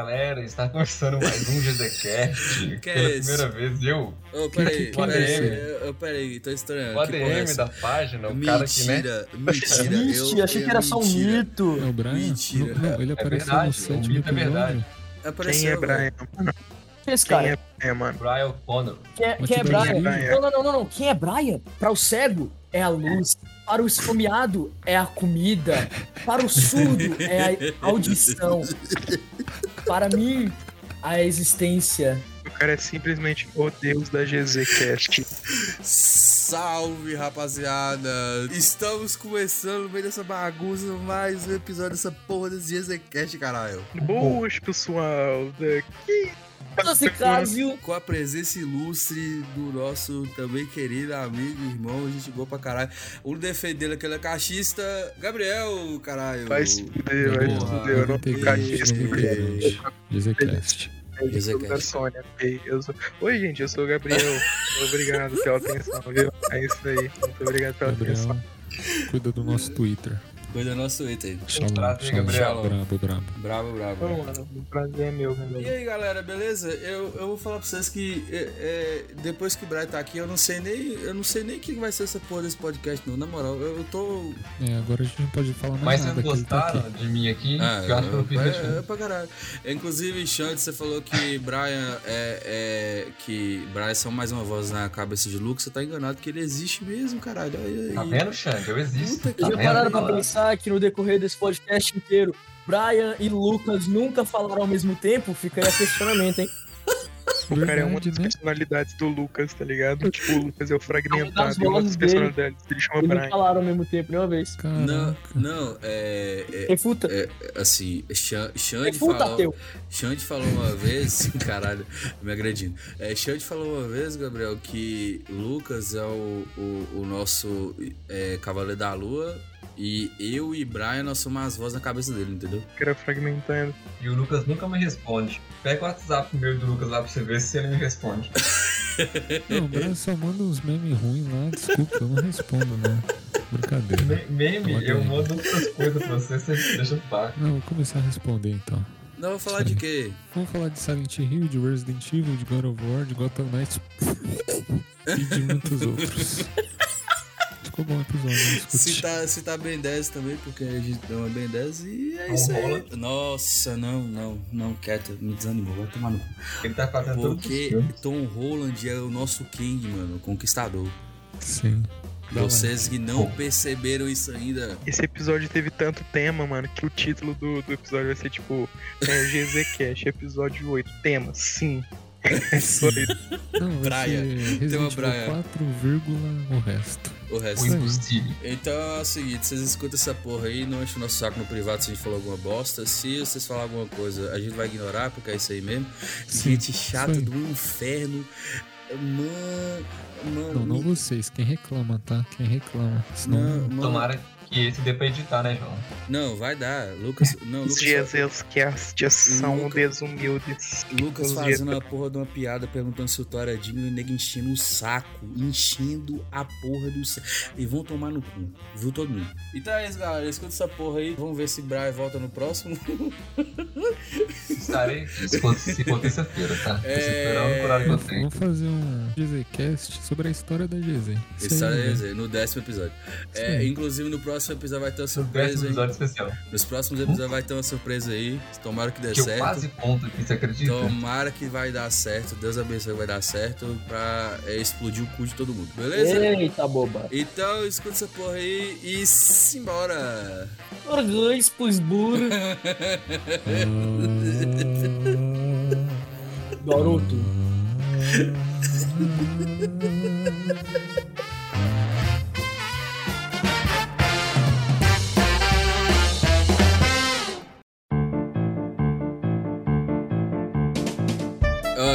galera, está começando mais um GZCast. Que é Pela esse? primeira vez, eu, Ô, peraí, que- que peraí, é eu- eu- peraí, tô estranhando. o é ADM essa? da página, o cara que, né? Mentira, mentira. Achei que é era só um mentira. mito. É o Brian? Mentira. Não, não, ele apareceu verdade, no o mito é verdade. Apareceu, Quem é. Brian, mano? Quem é esse Quem cara? é Brian, mano? Brian O'Connor. Quem é, quem é dar Brian? Brian. Não, não, não, não, não. Quem é Brian? Para o cego é a luz. Para o esfomeado é a comida. Para o surdo é a audição. Para mim, a existência. O cara é simplesmente o deus da GZCast. Salve, rapaziada! Estamos começando no meio dessa bagunça mais um episódio dessa porra desse GZCast, caralho. Boas, pessoal. Daqui. Caso, Com a presença ilustre do nosso também querido amigo, irmão, gente boa pra caralho. O defendendo aquele cachista, Gabriel, caralho. Vai se fuder, vai se fuder. Eu não integrante, cachista. GZCast. Eu sou da eu sou- Oi, gente, eu sou o Gabriel. Obrigado pela atenção, viu? É isso aí. Muito obrigado pela atenção. Gabriel, cuida do nosso Twitter. Coisa do nosso Twitter. Shalom, Prazer, Gabriel. Brabo, brabo. Bravo, bravo. Bom, mano, o prazer é meu, E aí galera, beleza? Eu, eu vou falar pra vocês que é, é, depois que o Brian tá aqui, eu não sei nem. Eu não sei nem o que vai ser essa porra desse podcast, não. Na moral, eu, eu tô. É, agora a gente não pode falar mais Mas nada. vocês tá gostaram aqui. de mim aqui? Ah, eu eu é, é diferença. pra caralho. Inclusive, Xande, você falou que Brian é, é. que Brian é só mais uma voz na cabeça de Luke. Você tá enganado que ele existe mesmo, caralho. Aí, aí. Tá vendo, Xande? Eu existo. Puta que Tá já pararam pra Olha pensar que no decorrer desse podcast inteiro, Brian e Lucas nunca falaram ao mesmo tempo? Fica aí a questionamento, hein? O cara é uma das né? personalidades do Lucas, tá ligado? Tipo, o Lucas é o fragmentado e dele. personalidades dele chama Eles não Brian. falaram ao mesmo tempo nenhuma vez. Não, Caraca. não, é. é- Refuta. é, assim, Xan- Xande Refuta, falou. ateu. Xande falou uma vez, caralho, me agredindo. É, Xande falou uma vez, Gabriel, que Lucas é o, o, o nosso é, Cavaleiro da Lua e eu e Brian nós somos as vozes na cabeça dele, entendeu? O cara fragmentando. E o Lucas nunca me responde. Pega o WhatsApp meu do Lucas lá pra você ver se ele me responde. Não, o Brian só manda uns memes ruins lá. Desculpa, eu não respondo, não. Brincadeira. Me- Meme, Olha eu mando outras coisas pra você, você deixa falar. Não, vou começar a responder então. Não, vou falar de quê? Vamos falar de Silent Hill, de Resident Evil, de God of War, de Gotham Knights e de muitos outros. Ficou bom o episódio, tá, se tá Ben 10 também, porque a gente deu uma Ben 10 e é Não isso rola. aí. Nossa, não, não, não, quieto, me desanimou, vai tomar no cu. Ele tá fazendo Porque. Tom Holland é o nosso King, mano, o conquistador. Sim. Dá lá. Vocês que não perceberam isso ainda, Esse episódio teve tanto tema, mano, que o título do, do episódio vai ser tipo é, GZCast, episódio 8. Tema, sim. É só isso. Não, vai Praia. ser Tem uma praia. Evil 4, vírgula, o resto. O resto. O. Então é o seguinte, vocês escutam essa porra aí, não enchem o nosso saco no privado se a gente falou alguma bosta. Se vocês falar alguma coisa, a gente vai ignorar, porque é isso aí mesmo. Sim, gente chata do inferno. Mano, mano. Não, não me- vocês. Quem reclama, tá? Quem reclama. Senão, Não, mano. Tomara que esse dê pra editar, né, João? Não, vai dar. Lucas, não, Os Lucas, GZCast são Luca- desumildes. Lucas fazendo GZ a porra de uma piada perguntando se o Thor é digno e o nego enchendo o saco. Enchendo a porra do saco. E vão tomar no cu. Viu todo mundo? Então é isso, galera. Escuta essa porra aí. Vamos ver se Brian volta no próximo. Estarei se for, se for terça-feira, tá? É. esperando o horário que eu tenho. Vamos fazer um GZCast sobre a história da GZ. Aí, é né? no décimo episódio. É, inclusive no próximo episódio vai ter uma surpresa, episódio especial. Nos próximos episódios vai ter uma surpresa aí. Tomara que dê Que eu certo. quase conto aqui, você acredita? Tomara que vai dar certo. Deus abençoe que vai dar certo pra é, explodir o cu de todo mundo. Beleza? Eita, boba. Então escuta essa porra aí e simbora! Orgães, pois burro. Garoto.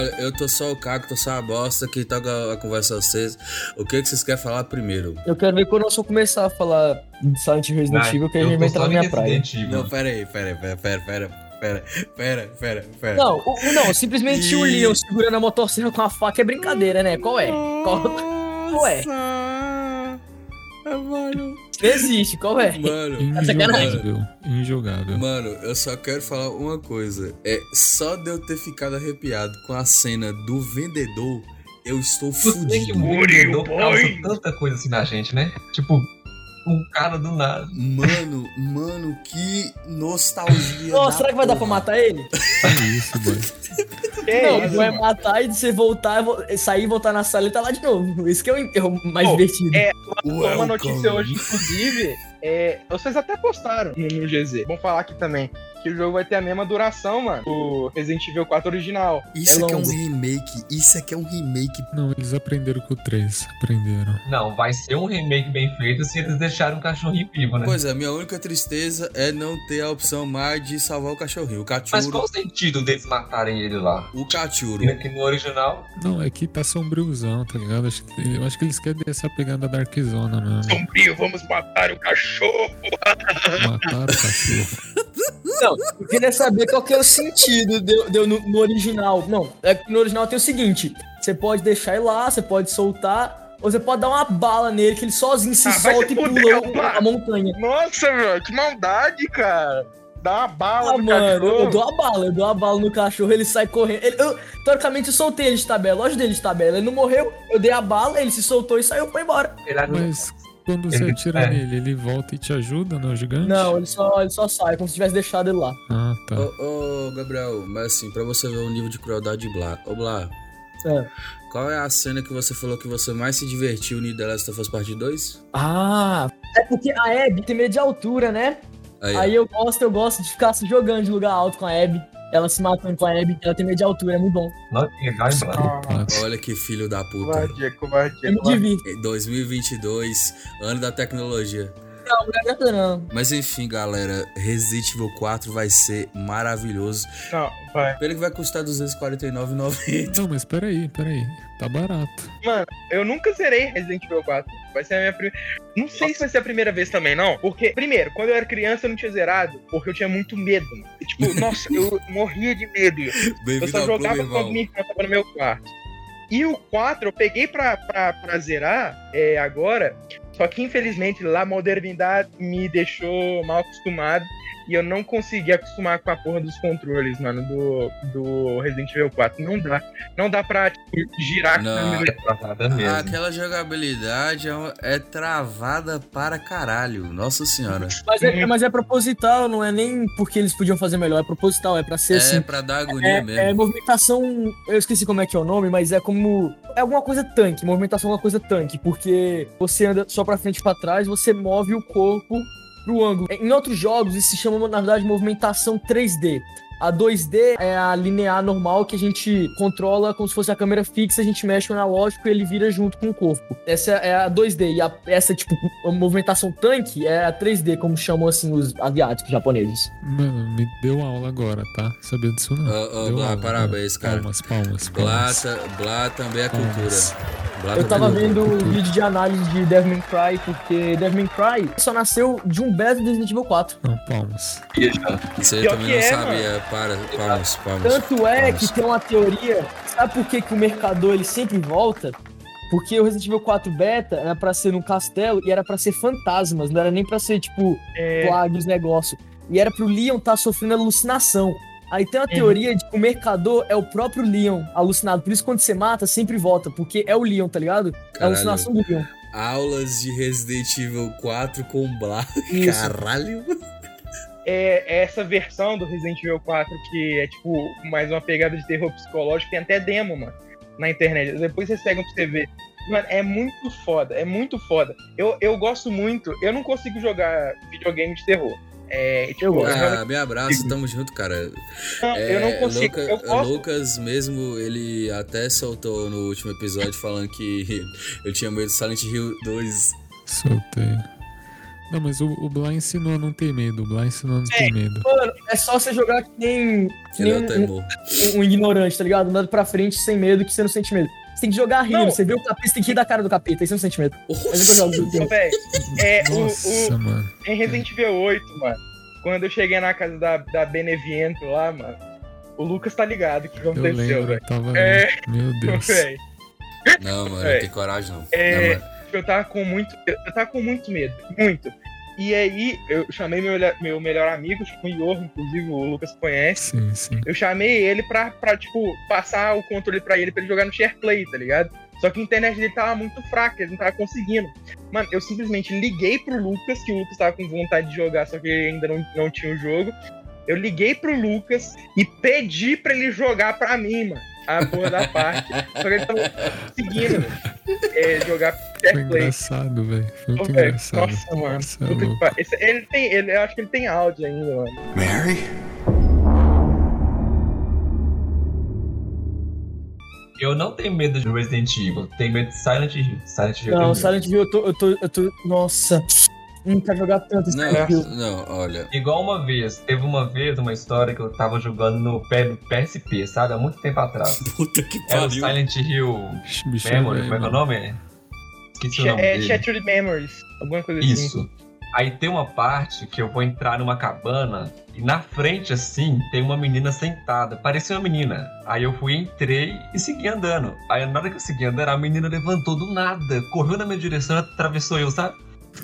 Olha, eu tô só o caco, tô só a bosta que toca a conversa a vocês. O que, que vocês querem falar primeiro? Eu quero ver quando eu só começar a falar de Silent Hill Resident Evil, que a eu gente vai entrar na minha praia. Não, pera aí, pera aí, pera, pera, pera, pera, pera, pera, pera. Não, o- não, simplesmente o Leon segurando a motosserra com a faca é brincadeira, né? Qual é? Qual, qual é? Mano, existe, qual é? mano, sacanagem. Injogável. Injogável. mano, eu só quero falar uma coisa. É só de eu ter ficado arrepiado com a cena do vendedor, eu estou fudido. o vendedor causa tanta coisa assim na gente, né? Tipo, um cara do nada. Mano, mano, que nostalgia. Nossa, será que vai dar pra porra. matar ele? Que isso, boy. Que não, isso, vai mano? matar e você voltar, vo- sair, voltar na sala e tá lá de novo. Isso que é o, é o mais Pô, divertido. é, Uma Welcome. notícia hoje, inclusive, é, vocês até postaram no, no GZ. Vamos falar aqui também. Que o jogo vai ter a mesma duração, mano. O Resident Evil 4 original. Isso É aqui é um remake. Isso aqui é um remake. Não, eles aprenderam com o 3. Aprenderam. Não, vai ser um remake bem feito se eles deixarem o cachorrinho vivo, né? Pois é, minha única tristeza é não ter a opção mais de salvar o cachorrinho. O Mas cachorro. qual o sentido deles matarem ele lá? O cachorro. Que no original, Não, é que tá sombriozão, tá ligado? Acho que- eu acho que eles querem essa pegada Dark Zona mesmo. Sombrio, vamos matar o cachorro. Mataram o cachorro. Não, eu queria saber qual que é o sentido de, de eu no, no original. Não, é que no original tem o seguinte: você pode deixar ele lá, você pode soltar, ou você pode dar uma bala nele, que ele sozinho se Ah, solta e pula a montanha. Nossa, velho, que maldade, cara. Dá uma bala Ah, no mano, eu, cachorro. eu dou a bala, eu dou a bala no cachorro, ele sai correndo. Ele- eu, teoricamente, eu soltei ele de tabela, lógico dele de tabela. Ele não morreu, eu dei a bala, ele se soltou e saiu, foi embora. Mas quando você Ele- atira é. nele, ele volta e te ajuda, não, gigante? Não, ele só, ele só sai, como se tivesse deixado ele lá. Ah, tá. Ô, ô, Gabriel, mas assim, pra você ver o nível de crueldade de Blá. Ô, Blá, É. qual é a cena que você falou que você mais se divertiu no The Last of Us Part 2? Ah, é porque a Abby tem medo de altura, né? Aí. Aí eu gosto, eu gosto de ficar se jogando de lugar alto com a Abby. Ela se matando com a Abby, ela tem medo de altura, é muito bom. Não? Ah, Olha que filho da puta. covardia, covardia. Eu me covardia. divirto. Em 2022, ano da tecnologia. Não, não adianta não. Mas enfim, galera, Resident Evil 4 vai ser maravilhoso. Não, vai. Pelo que vai custar R$ 249,90. Não, mas peraí, peraí. Tá barato. Mano, eu nunca zerei Resident Evil 4. Vai ser a minha primeira. Não sei se vai ser a primeira vez também, não. Porque, primeiro, quando eu era criança eu não tinha zerado, porque eu tinha muito medo. mano. E, Tipo, nossa, eu morria de medo. Eu só clube, jogava quando minha irmã tava no meu quarto. E o 4 eu peguei pra, pra, pra zerar é, agora, só que infelizmente lá a modernidade me deixou mal acostumado e eu não consegui acostumar com a porra dos controles, mano, do, do Resident Evil 4. Não dá. Não dá pra tipo, girar a Não. câmera. É travada mesmo. Aquela jogabilidade é, uma- é travada para caralho. Nossa senhora. Mas é, mas é proposital, não é nem porque eles podiam fazer melhor, é proposital, é pra ser É assim. pra dar agonia É, mesmo. é movimentação. Eu esqueci como é que é o nome, mas é como. É alguma coisa tanque. Movimentação é alguma coisa tanque. Porque você anda só pra frente e pra trás, você move o corpo pro ângulo. Em outros jogos, isso se chama, na verdade, movimentação 3D. A 2D é a linear normal que a gente controla como se fosse a câmera fixa, a gente mexe o analógico e ele vira junto com o corpo. Essa é a 2D. E a, essa, tipo, a movimentação tanque é a 3D, como chamam assim os asiáticos japoneses. Mano, me deu aula agora, tá? Sabia disso não? Ô, ô, Deu Blá, aula, parabéns, cara. Palmas, palmas, Blá, palmas. ta- Blá também é Palmas. cultura. Blá Eu também tava é vendo o vídeo de análise de Devil May Cry, porque Devil May Cry só nasceu de um beta do Resident Evil 4. Não, palmas. Isso aí eu também não é, sabia. Para, palmas, palmas. Tanto é palmas. que tem uma teoria, sabe por que, que o mercador ele sempre volta? Porque o Resident Evil 4 beta era pra ser num castelo e era pra ser fantasmas, não era nem pra ser tipo É, plagas negócio. E era pro Leon estar sofrendo alucinação. Aí tem uma teoria de que o mercador é o próprio Leon alucinado. Por isso quando você mata, sempre volta, porque é o Leon, tá ligado? É a Caralho. alucinação do Leon. Aulas de Resident Evil 4 com. Isso. Caralho. É essa versão do Resident Evil 4 que é tipo mais uma pegada de terror psicológico, tem até demo, mano, na internet. Depois vocês pegam pra você ver. Mano, é muito foda, é muito foda. Eu, eu gosto muito, eu não consigo jogar videogame de terror. É, tipo, Ah, me abraço, tamo junto, cara. não, eu não É, consigo. Luca- eu gosto. Lucas mesmo, ele até soltou no último episódio falando que eu tinha medo do Silent Hill 2. Soltei. Não, mas o, o Blá ensinou a não ter medo. O Blá ensinou a não ter medo. Mano, é só você jogar que nem, que Ele nem é um, o um- um ignorante, tá ligado? Andando pra frente sem medo, que você não sente medo. Você tem que jogar rindo, Não. você vê o capeta, você tem que rir da cara do capeta, aí você não sente medo. Véi, é, o, Nossa, o, mano. em Resident Evil 8, mano, quando eu cheguei na casa da, da Beneviento lá, mano, o Lucas tá ligado o que Eu aconteceu, velho. eu tava É. Meu Deus. Véi, Não, mano, É. não tem coragem não. É. Não, mano. eu tava com muito. Eu tava com muito medo. Muito. E aí, eu chamei meu, meu melhor amigo, tipo, o Ior, inclusive o Lucas conhece. Sim, sim. Eu chamei ele pra, pra, tipo, passar o controle pra ele, pra ele jogar no SharePlay, tá ligado? Só que a internet dele tava muito fraca, ele não tava conseguindo. Mano, eu simplesmente liguei pro Lucas, que o Lucas tava com vontade de jogar, só que ele ainda não, não tinha o jogo. Eu liguei pro Lucas e pedi pra ele jogar pra mim, mano. A porra da parte. Só que ele tava conseguindo é, jogar Foi SharePlay. engraçado, velho. Muito engraçado. Nossa, mano. É. Esse- ele tem, ele, eu acho que ele tem áudio ainda, mano. Mary? Eu não tenho medo de Resident Evil, tenho medo de Silent Hill. Silent Hill Não. Silent Hill, eu tô, eu tô, eu tô. Nossa. Não quero jogar tanto esse. Não, não, olha. Igual uma vez, teve uma vez uma história que eu tava jogando no PSP, sabe? Há muito tempo atrás. Puta que Era o pariu. Silent Hill bicho, Memory, velho, como é que é o nome? Esqueci o nome É. Shattered Memories. Alguma coisa assim. Isso. Aí tem uma parte que eu vou entrar numa cabana e na frente, assim, tem uma menina sentada. Parecia uma menina. Aí eu fui, entrei e segui andando. Aí na hora que eu segui andando, a menina levantou do nada, correu na minha direção e atravessou eu, sabe?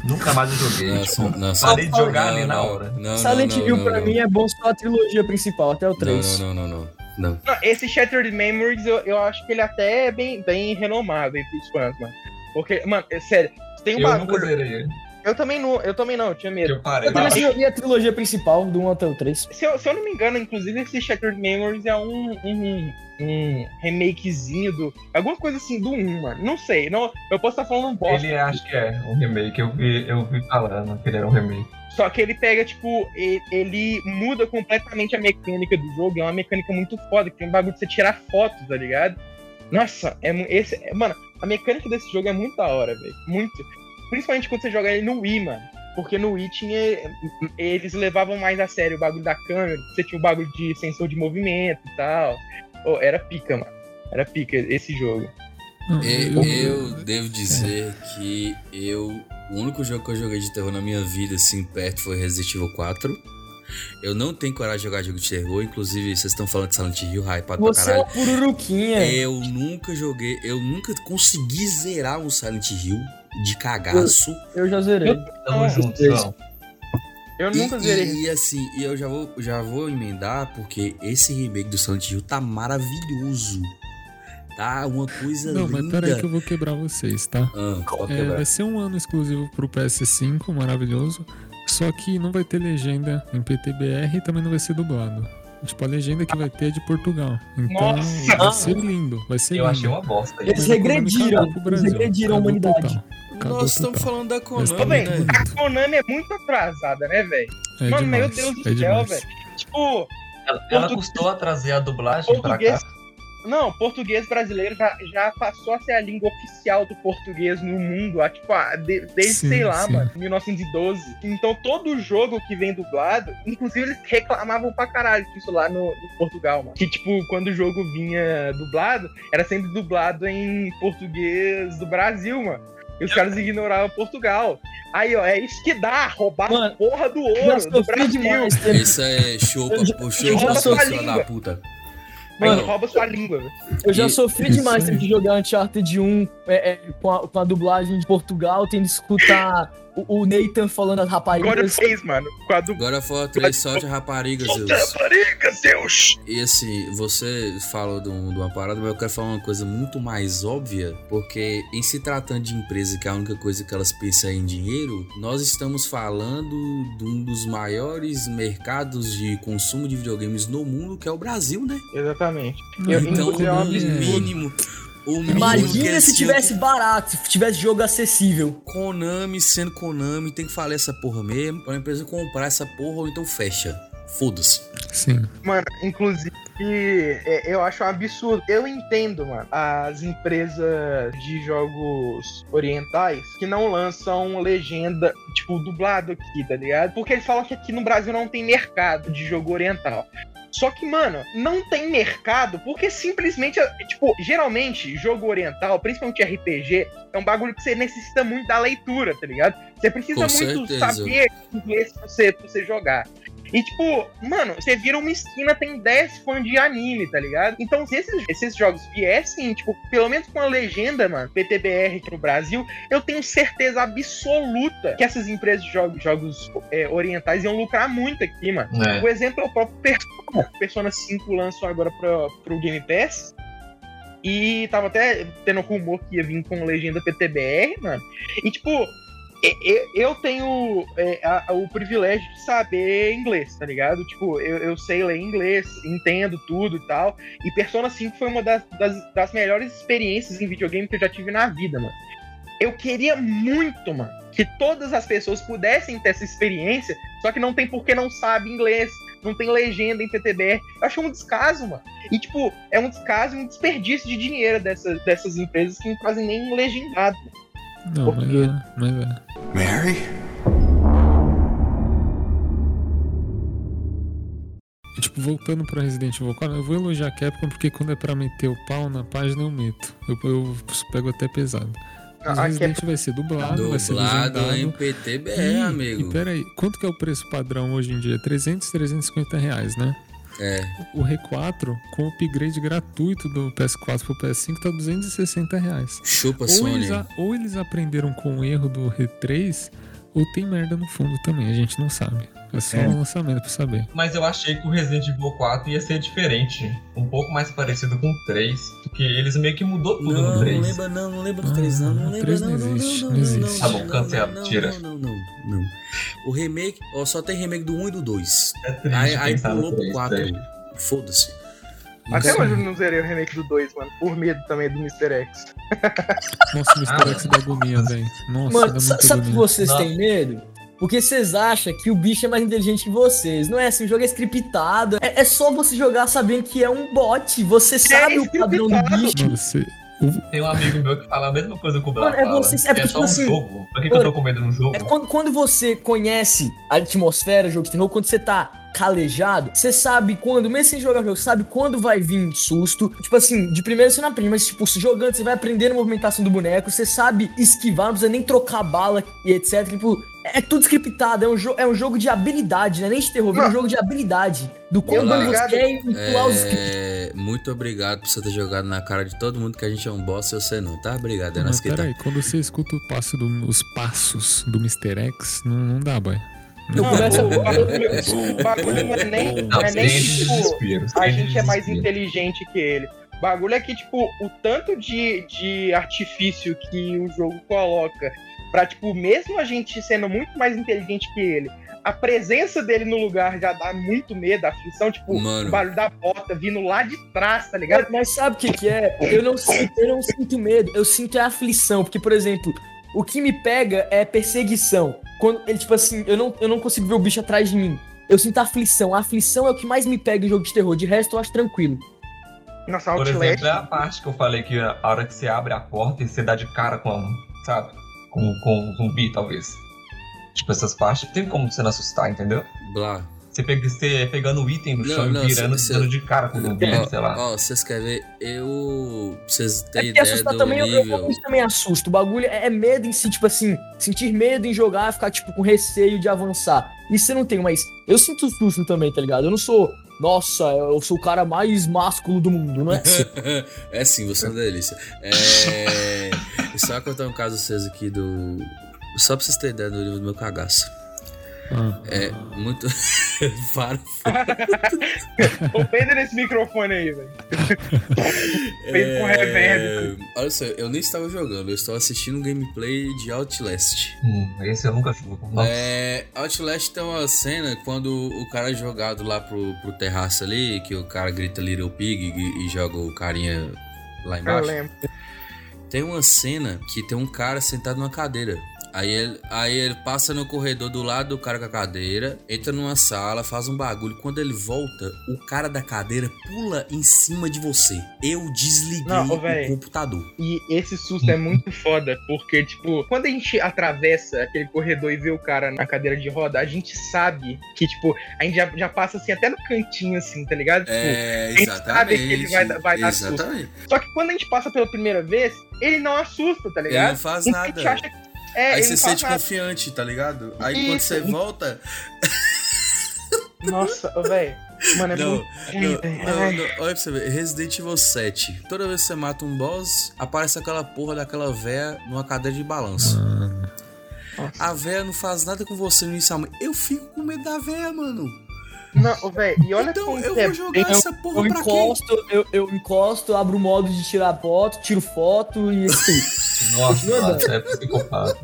Nunca mais eu joguei. Nossa, tipo, nossa. parei de jogar Não, ali na não, hora. Não, Silent não, não, Hill não, pra não. mim é bom só a trilogia principal, até o 3. Não, não, não, não, não. não. Não, esse Shattered Memories, eu, eu acho que ele até é bem, bem renomado entre os fãs, mano. Porque, mano, é sério, tem um Eu nunca bagulho. zerei ele. Eu também não, eu também não, eu tinha medo. Eu parei. Eu também joguei a trilogia principal, do 1 até o 3. Se eu, se eu não me engano, inclusive, esse Shattered Memories é um, um, um remakezinho do. Alguma coisa assim do 1, mano. Não sei. Não, eu posso estar falando um bosta. Ele acho que é um remake. Eu vi, eu vi falando que ele era um remake. Só que ele pega, tipo, e- ele muda completamente a mecânica do jogo. É uma mecânica muito foda, que tem um bagulho de você tirar fotos, tá ligado? Nossa, é, esse, é- mano, a mecânica desse jogo é muito da hora, velho. Muito. Principalmente quando você joga ele no Wii, mano. Porque no Wii tinha. Eles levavam mais a sério o bagulho da câmera. Você tinha o bagulho de sensor de movimento e tal. Ô, era pica, mano. Era pica esse jogo. Eu, eu devo dizer que eu. O único jogo que eu joguei de terror na minha vida, assim, perto, foi Resident Evil 4. Eu não tenho coragem de jogar jogo de terror, inclusive vocês estão falando de Silent Hill, hypado pra Você é caralho. uma pururuquinha. Eu nunca joguei, eu nunca consegui zerar um Silent Hill de cagaço. Eu já zerei. Tamo Ah, junto. João. Eu E, nunca zerei. e, e assim, e eu já vou, já vou emendar porque esse remake do Silent Hill tá maravilhoso. Tá uma coisa Não, linda. mas pera aí que eu vou quebrar vocês, tá? Ah, É, quebrar. vai ser um ano exclusivo pro PS5, maravilhoso. Só que não vai ter legenda em PTBR e também não vai ser dublado. Tipo, a legenda que vai ter é de Portugal. Então Nossa! vai ser lindo. Vai ser Eu lindo. achei uma bosta. Eles regrediram, eles regrediram a humanidade. total. Cagou Nós estamos falando da Mas Konami, tá bem. né? A Konami é muito atrasada, né, velho? É Mano, meu demais, Deus do é céu, velho. Tipo, Ela, ela Português- custou a trazer a dublagem pra português. cá. Não, português brasileiro já, já passou a ser a língua oficial do português no mundo, há, tipo, há- de- desde, Sim, sei lá, sim. mano, 1912. Então todo jogo que vem dublado, inclusive eles reclamavam pra caralho disso lá no, em Portugal, mano. Que, tipo, quando o jogo vinha dublado, era sempre dublado em português do Brasil, mano. E os caras ignoravam Portugal. Aí, ó, é isso que dá, roubar a Mano, porra do ouro do Brasil. demais. Isso é show pra, já filha língua. da puta. Mano, rouba sua língua, velho. Eu já sofri demais tendo que jogar Uncharted 1 é, é, com, a, com a dublagem de Portugal, tendo que escutar o, o Nathan falando as Agora raparigas. fez, mano. Com a do. Agora for três sorte rapariga, Solta Zeus. rapariga, Zeus! E assim, você falou de, um- de uma parada, mas eu quero falar uma coisa muito mais óbvia, porque em se tratando de empresa que é a única coisa que elas pensam é em dinheiro, nós estamos falando de um dos maiores mercados de consumo de videogames no mundo, que é o Brasil, né? Exatamente. Eu- Então, é um absurdo. mínimo. O que Imagina eles se tivesse barato, se tivesse jogo acessível. Konami sendo Konami, tem que falar essa porra mesmo, pra empresa comprar essa porra ou então fecha. Foda-se. Sim. Mano, inclusive, é, eu acho um absurdo. Eu entendo, mano, as empresas de jogos orientais que não lançam legenda, tipo, dublado aqui, tá ligado? Porque eles falam que aqui no Brasil não tem mercado de jogo oriental. Só que, mano, não tem mercado porque simplesmente, tipo, geralmente, jogo oriental, principalmente RPG, é um bagulho que você necessita muito da leitura, tá ligado? Você precisa Com muito certeza. saber inglês pra você, pra você jogar. E, tipo, mano, você vira uma esquina, tem 10 fãs de anime, tá ligado? Então, se esses, esses jogos viessem, tipo, pelo menos com a legenda, mano, PTBR aqui no Brasil, eu tenho certeza absoluta que essas empresas de jogos, jogos é, orientais iam lucrar muito aqui, mano. É. O exemplo é o próprio Persona. Persona 5 lançou agora pro, pro Game Pass. E tava até tendo rumor que ia vir com legenda PTBR, mano. E tipo, eu tenho é, a- o privilégio de saber inglês, tá ligado? Tipo, eu, eu sei ler inglês, entendo tudo e tal. E Persona 5 foi uma das, das, das melhores experiências em videogame que eu já tive na vida, mano. Eu queria muito, mano, que todas as pessoas pudessem ter essa experiência, só que não tem porque não sabe inglês, não tem legenda em PTBR. Eu acho um descaso, mano. E, tipo, é um descaso um desperdício de dinheiro dessas, dessas empresas que não fazem nem legendado. Não, mas é, mas é. Mary? E, tipo, voltando pra Resident Evil 4, eu vou elogiar a Capcom porque quando é pra meter o pau na página eu meto. Eu, eu pego até pesado. Mas Resident vai ser dublado, vai ser Dublado legendado. em PTBR, E- amigo. E peraí, quanto que é o preço padrão hoje em dia? 300, 350 reais, né? É. O R4, com o upgrade gratuito do PS4 pro PS5, tá 260 reais. Chupa, Ou Sony. eles, a- ou eles aprenderam com o erro do R3, ou tem merda no fundo também, a gente não sabe. É só É. um lançamento pra saber. Mas eu achei que o Resident Evil 4 ia ser diferente. Um pouco mais parecido com o 3. Porque eles meio que mudou tudo Não, no não 3. lembra não, não lembra do Ah, 3 não, não o lembra 3 não, não não, existe, não, não não, existe. Tá bom, não, cancela, não, tira. Não, não, não, não. O remake, ó, só tem remake do 1 e do 2. É triste Aí, aí pulou pro 3, 4. velho. Foda-se. Até Sim. hoje eu não zerei o remake do 2, mano. Por medo também do Mr. X. Nossa, o Mr. Ah, X dá agonia, velho. Nossa, Mano, sabe que vocês Não. têm medo? Porque vocês acham que o bicho é mais inteligente que vocês. Não é assim, o jogo é scriptado. É, é só você jogar sabendo que é um bot. Você sabe o padrão do bicho. Você... Tem um amigo meu que fala a mesma coisa que o Blau Mano, é você- é que é porque, só um tipo assim, jogo. Por que, que mano, eu tô com medo no jogo? É quando, quando você conhece a atmosfera do jogo de terror, quando você tá calejado, você sabe quando, mesmo sem jogar o jogo, você sabe quando vai vir susto. Tipo assim, de primeira você não aprende, mas tipo, se jogando, você vai aprendendo a movimentação do boneco, você sabe esquivar, não precisa nem trocar bala e etc. Tipo, é, é tudo scriptado, é um, jo é um jogo de habilidade, não é nem de terror, é um jogo de habilidade. Do ligado. você quer manipular os scripts. É, muito obrigado por você ter jogado na cara de todo mundo que a gente é um boss e você não, tá? Obrigado, é Mas que tá. peraí, quando você escuta o passo do- os passos do Mr. X, não, não dá, boy. Não, mas o bagulho, o bagulho não é nem, não Não, é nem tipo, a gente é mais inteligente que ele. O bagulho é que, tipo, o tanto de, de artifício que o jogo coloca pra, tipo, mesmo a gente sendo muito mais inteligente que ele, a presença dele no lugar já dá muito medo, aflição, tipo, Mano. o barulho da bota vindo lá de trás, tá ligado? Mas sabe o que, que é? Eu não, sinto, eu não sinto medo, eu sinto é aflição. Porque, por exemplo, o que me pega é perseguição. Quando ele, tipo assim, eu não, eu não consigo ver o bicho atrás de mim. Eu sinto aflição. A aflição é o que mais me pega em jogo de terror. De resto, eu acho tranquilo. Nossa, Por Outlast. exemplo, é a parte que eu falei que a hora que você abre a porta e você dá de cara com, sabe? Com, com um zumbi, talvez. Tipo, essas partes tem como você não assustar, entendeu? Blá. Você, pega, você pegando o item no Não, chão não, e virando, cê- dando de cara com o zumbi, sei lá. Ó, vocês querem ver? Eu. Vocês É terem porque ideia assustar do também, eu, eu nível. realmente também assusto. O bagulho é, é medo em si, tipo assim, sentir medo em jogar, ficar, tipo, com receio de avançar. Isso eu não tenho, mas eu sinto susto também, tá ligado? Eu não sou, nossa, eu sou o cara mais másculo do mundo, não é? é sim, você é uma delícia. É. e só contar um caso pra vocês aqui do. Só pra vocês terem ideia do nível do meu cagaço. Ah, É muito. Para. Ô, Pedro nesse microfone aí, velho. Feito com reverb. Olha só, eu nem estava jogando, eu estava assistindo um gameplay de Outlast. Hum, esse eu nunca. Nossa. É, Outlast tem uma cena quando o cara é jogado lá pro, pro terraço ali, que o cara grita Little Pig e, e joga o carinha lá Eu embaixo. lembro. Tem uma cena que tem um cara sentado numa cadeira. Aí ele, aí ele passa no corredor do lado do cara com a cadeira, entra numa sala, faz um bagulho. Quando ele volta, o cara da cadeira pula em cima de você. Eu desliguei Não, ô, o computador. E esse susto é muito foda, porque, tipo, quando a gente atravessa aquele corredor e vê o cara na cadeira de roda, a gente sabe que, tipo, a gente já, já passa assim até no cantinho, assim, tá ligado? Tipo, É, gente sabe exatamente. que ele vai vai dar susto. exatamente. Só que quando a gente passa pela primeira vez, ele não assusta, tá Ele ligado? não faz Então a nada. gente acha que. É, Aí você sente confiante, tá ligado? Aí quando Isso. você volta. Nossa, velho. Mano, é Não, muito não, não, não, olha pra você ver, Resident Evil 7. Toda vez que você mata um boss, aparece aquela porra daquela véia numa cadeira de balanço. Mano. A véia não faz nada com você inicialmente. Eu fico com medo da véia, mano. Não, velho, e olha Então como eu é vou jogar eu- essa porra Eu pra encosto, eu, eu encosto, abro o modo de tirar foto, tiro foto e assim. Nossa. Vlad, é psicopata.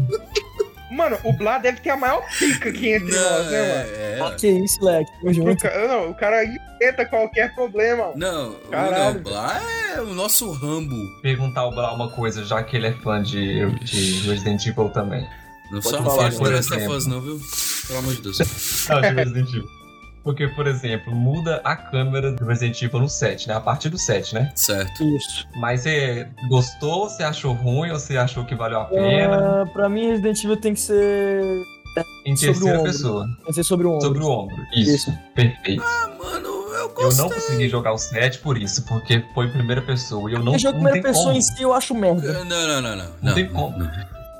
Mano, o Blá deve ter a maior pica aqui entre nós, né, mano? é, Ah, que isso, Leque. Tamo O junto. ca- Não, o cara inventa qualquer problema. Não, Caralho. não, Blá é o nosso Rambo. Perguntar ao Blau uma coisa, já que ele é fã de, de Resident Evil também. Não Pode só não por. Us, não, viu? Pelo amor de Deus. Não, de Resident Evil. Porque, por exemplo, muda a câmera do Resident Evil no 7, né? A partir do 7, né? certo. Isso. Mas você gostou, você achou ruim ou você achou que valeu a pena? Ah, pra mim, Resident Evil tem que ser. em sobre o terceira ombro. pessoa. Tem que ser sobre o ombro. Sobre o ombro. Isso. Isso. Perfeito. Ah, mano, eu Eu gostei. não consegui jogar o 7 por isso, porque foi em primeira pessoa. E eu não, Porque jogo não primeira tem pessoa como. em si eu acho merda. Não, não, não, não. Não tem como. não.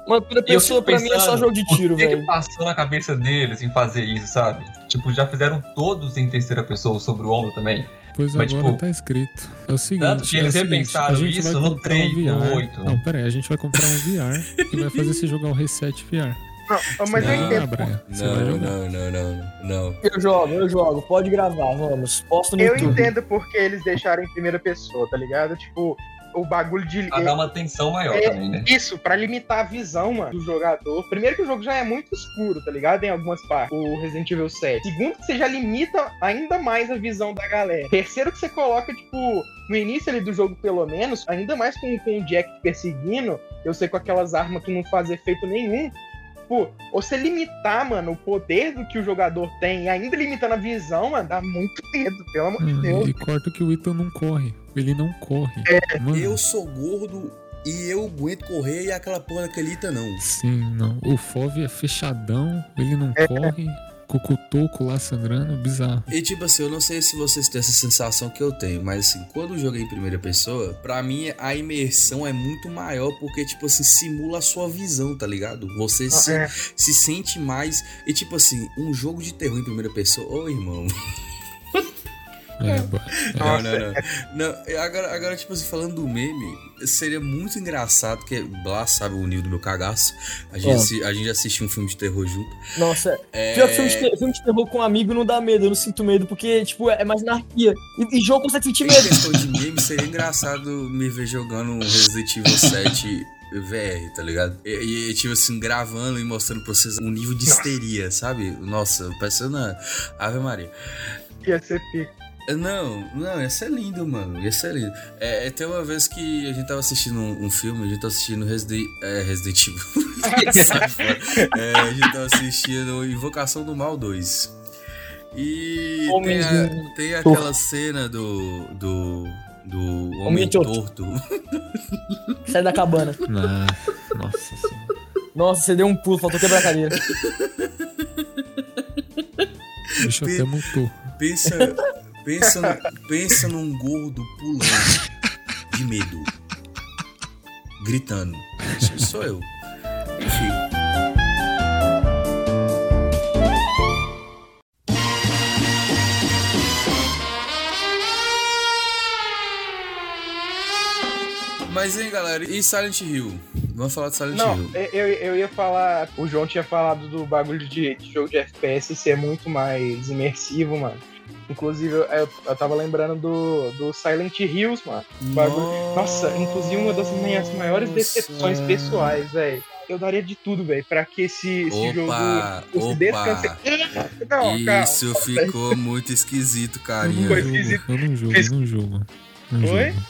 Mano, eu pessoa pra mim é só pensando, jogo de tiro, O que, que velho. passou na cabeça deles em fazer isso, sabe? Tipo, já fizeram todos em terceira pessoa sobre o ombro também. Pois Mas, agora tipo, tá escrito. É o seguinte. tanto que eles é o seguinte, repensaram a gente isso vai no comprar 3, um no VR. 8. Não, pera aí, a gente vai comprar um VR e vai fazer você jogar o Reset VR. Não, mas eu Não, entendo. Você vai Não, não, não, não, não. Eu jogo, eu jogo. Pode gravar, vamos. Posto no Eu YouTube. entendo porque eles deixaram em primeira pessoa, tá ligado? Tipo, o bagulho de. Pra dar uma atenção maior É. também, né? Isso, pra limitar a visão, mano, do jogador. Primeiro que o jogo já é muito escuro, tá ligado? Em algumas partes, o Resident Evil 7. Segundo que você já limita ainda mais a visão da galera. Terceiro que você coloca, tipo, no início ali do jogo, pelo menos, ainda mais com, com o Jack perseguindo, eu sei com aquelas armas que não fazem efeito nenhum. Pô, você limitar, mano, o poder do que o jogador tem e ainda limitando a visão, mano, dá muito medo, pelo amor de Hum, Deus. e corta que o Ethan não corre. Ele não corre. É, Mano, Eu sou gordo e eu aguento correr e aquela porra daquelita não. Sim, não. O FOV é fechadão, ele não corre. Com o cotoco lá sangrando, bizarro. E tipo assim, eu não sei se vocês têm essa sensação que eu tenho, mas assim, quando eu joguei em primeira pessoa, pra mim a imersão é muito maior porque, tipo assim, simula a sua visão, tá ligado? Você se, É. se sente mais. E tipo assim, um jogo de terror em primeira pessoa, ô irmão. É, bo- Não, não, não. não é, agora, agora, tipo assim, falando do meme, seria muito engraçado, porque Blá sabe o nível do meu cagaço. A gente, É. a gente assistiu um filme de terror junto. Nossa, É... pior que filme de, ter- filme de terror com um amigo não dá medo, eu não sinto medo, porque, tipo, é mais anarquia. E, e jogo consegue sentir Em medo. questão de meme, seria engraçado me ver jogando um Resident Evil 7 VR, tá ligado? E, e, tipo assim, gravando e mostrando pra vocês um nível de histeria, sabe? Nossa, parecendo a Ave Maria. Ia ser pica. Não, não, ia ser lindo, mano. Ia ser lindo. É, é, tem uma vez que a gente tava assistindo um, um filme, a gente tava assistindo Resident, é, Resident Evil. Sai fora. É, a gente tava assistindo Invocação do Mal 2. E tem, a- tem aquela cena do. do. do Homem Homem torto. Sai da cabana. Ah, nossa senhora. Nossa, você deu um pulo, faltou quebrar a cadeira. O bicho até mutou. Pensa, pensa, pensa num gordo pulando de medo. Gritando. Isso sou eu. Enfim. Mas hein, galera, e Silent Hill? Vamos falar de Silent Não, Hill. eu, eu ia falar. O João tinha falado do bagulho de, de jogo de FPS ser muito mais imersivo, mano. Inclusive, eu, eu tava lembrando do, do Silent Hills, mano. bagulho- Nossa, inclusive uma das minhas maiores decepções Nossa. pessoais, velho. Eu daria de tudo, velho, pra que esse, esse jogo Opa, fosse opa. descanse. Não, calma. Isso ficou muito esquisito, carinha. jogo, esquisito. eu não jogo, eu não jogo. Não Oi? jogo.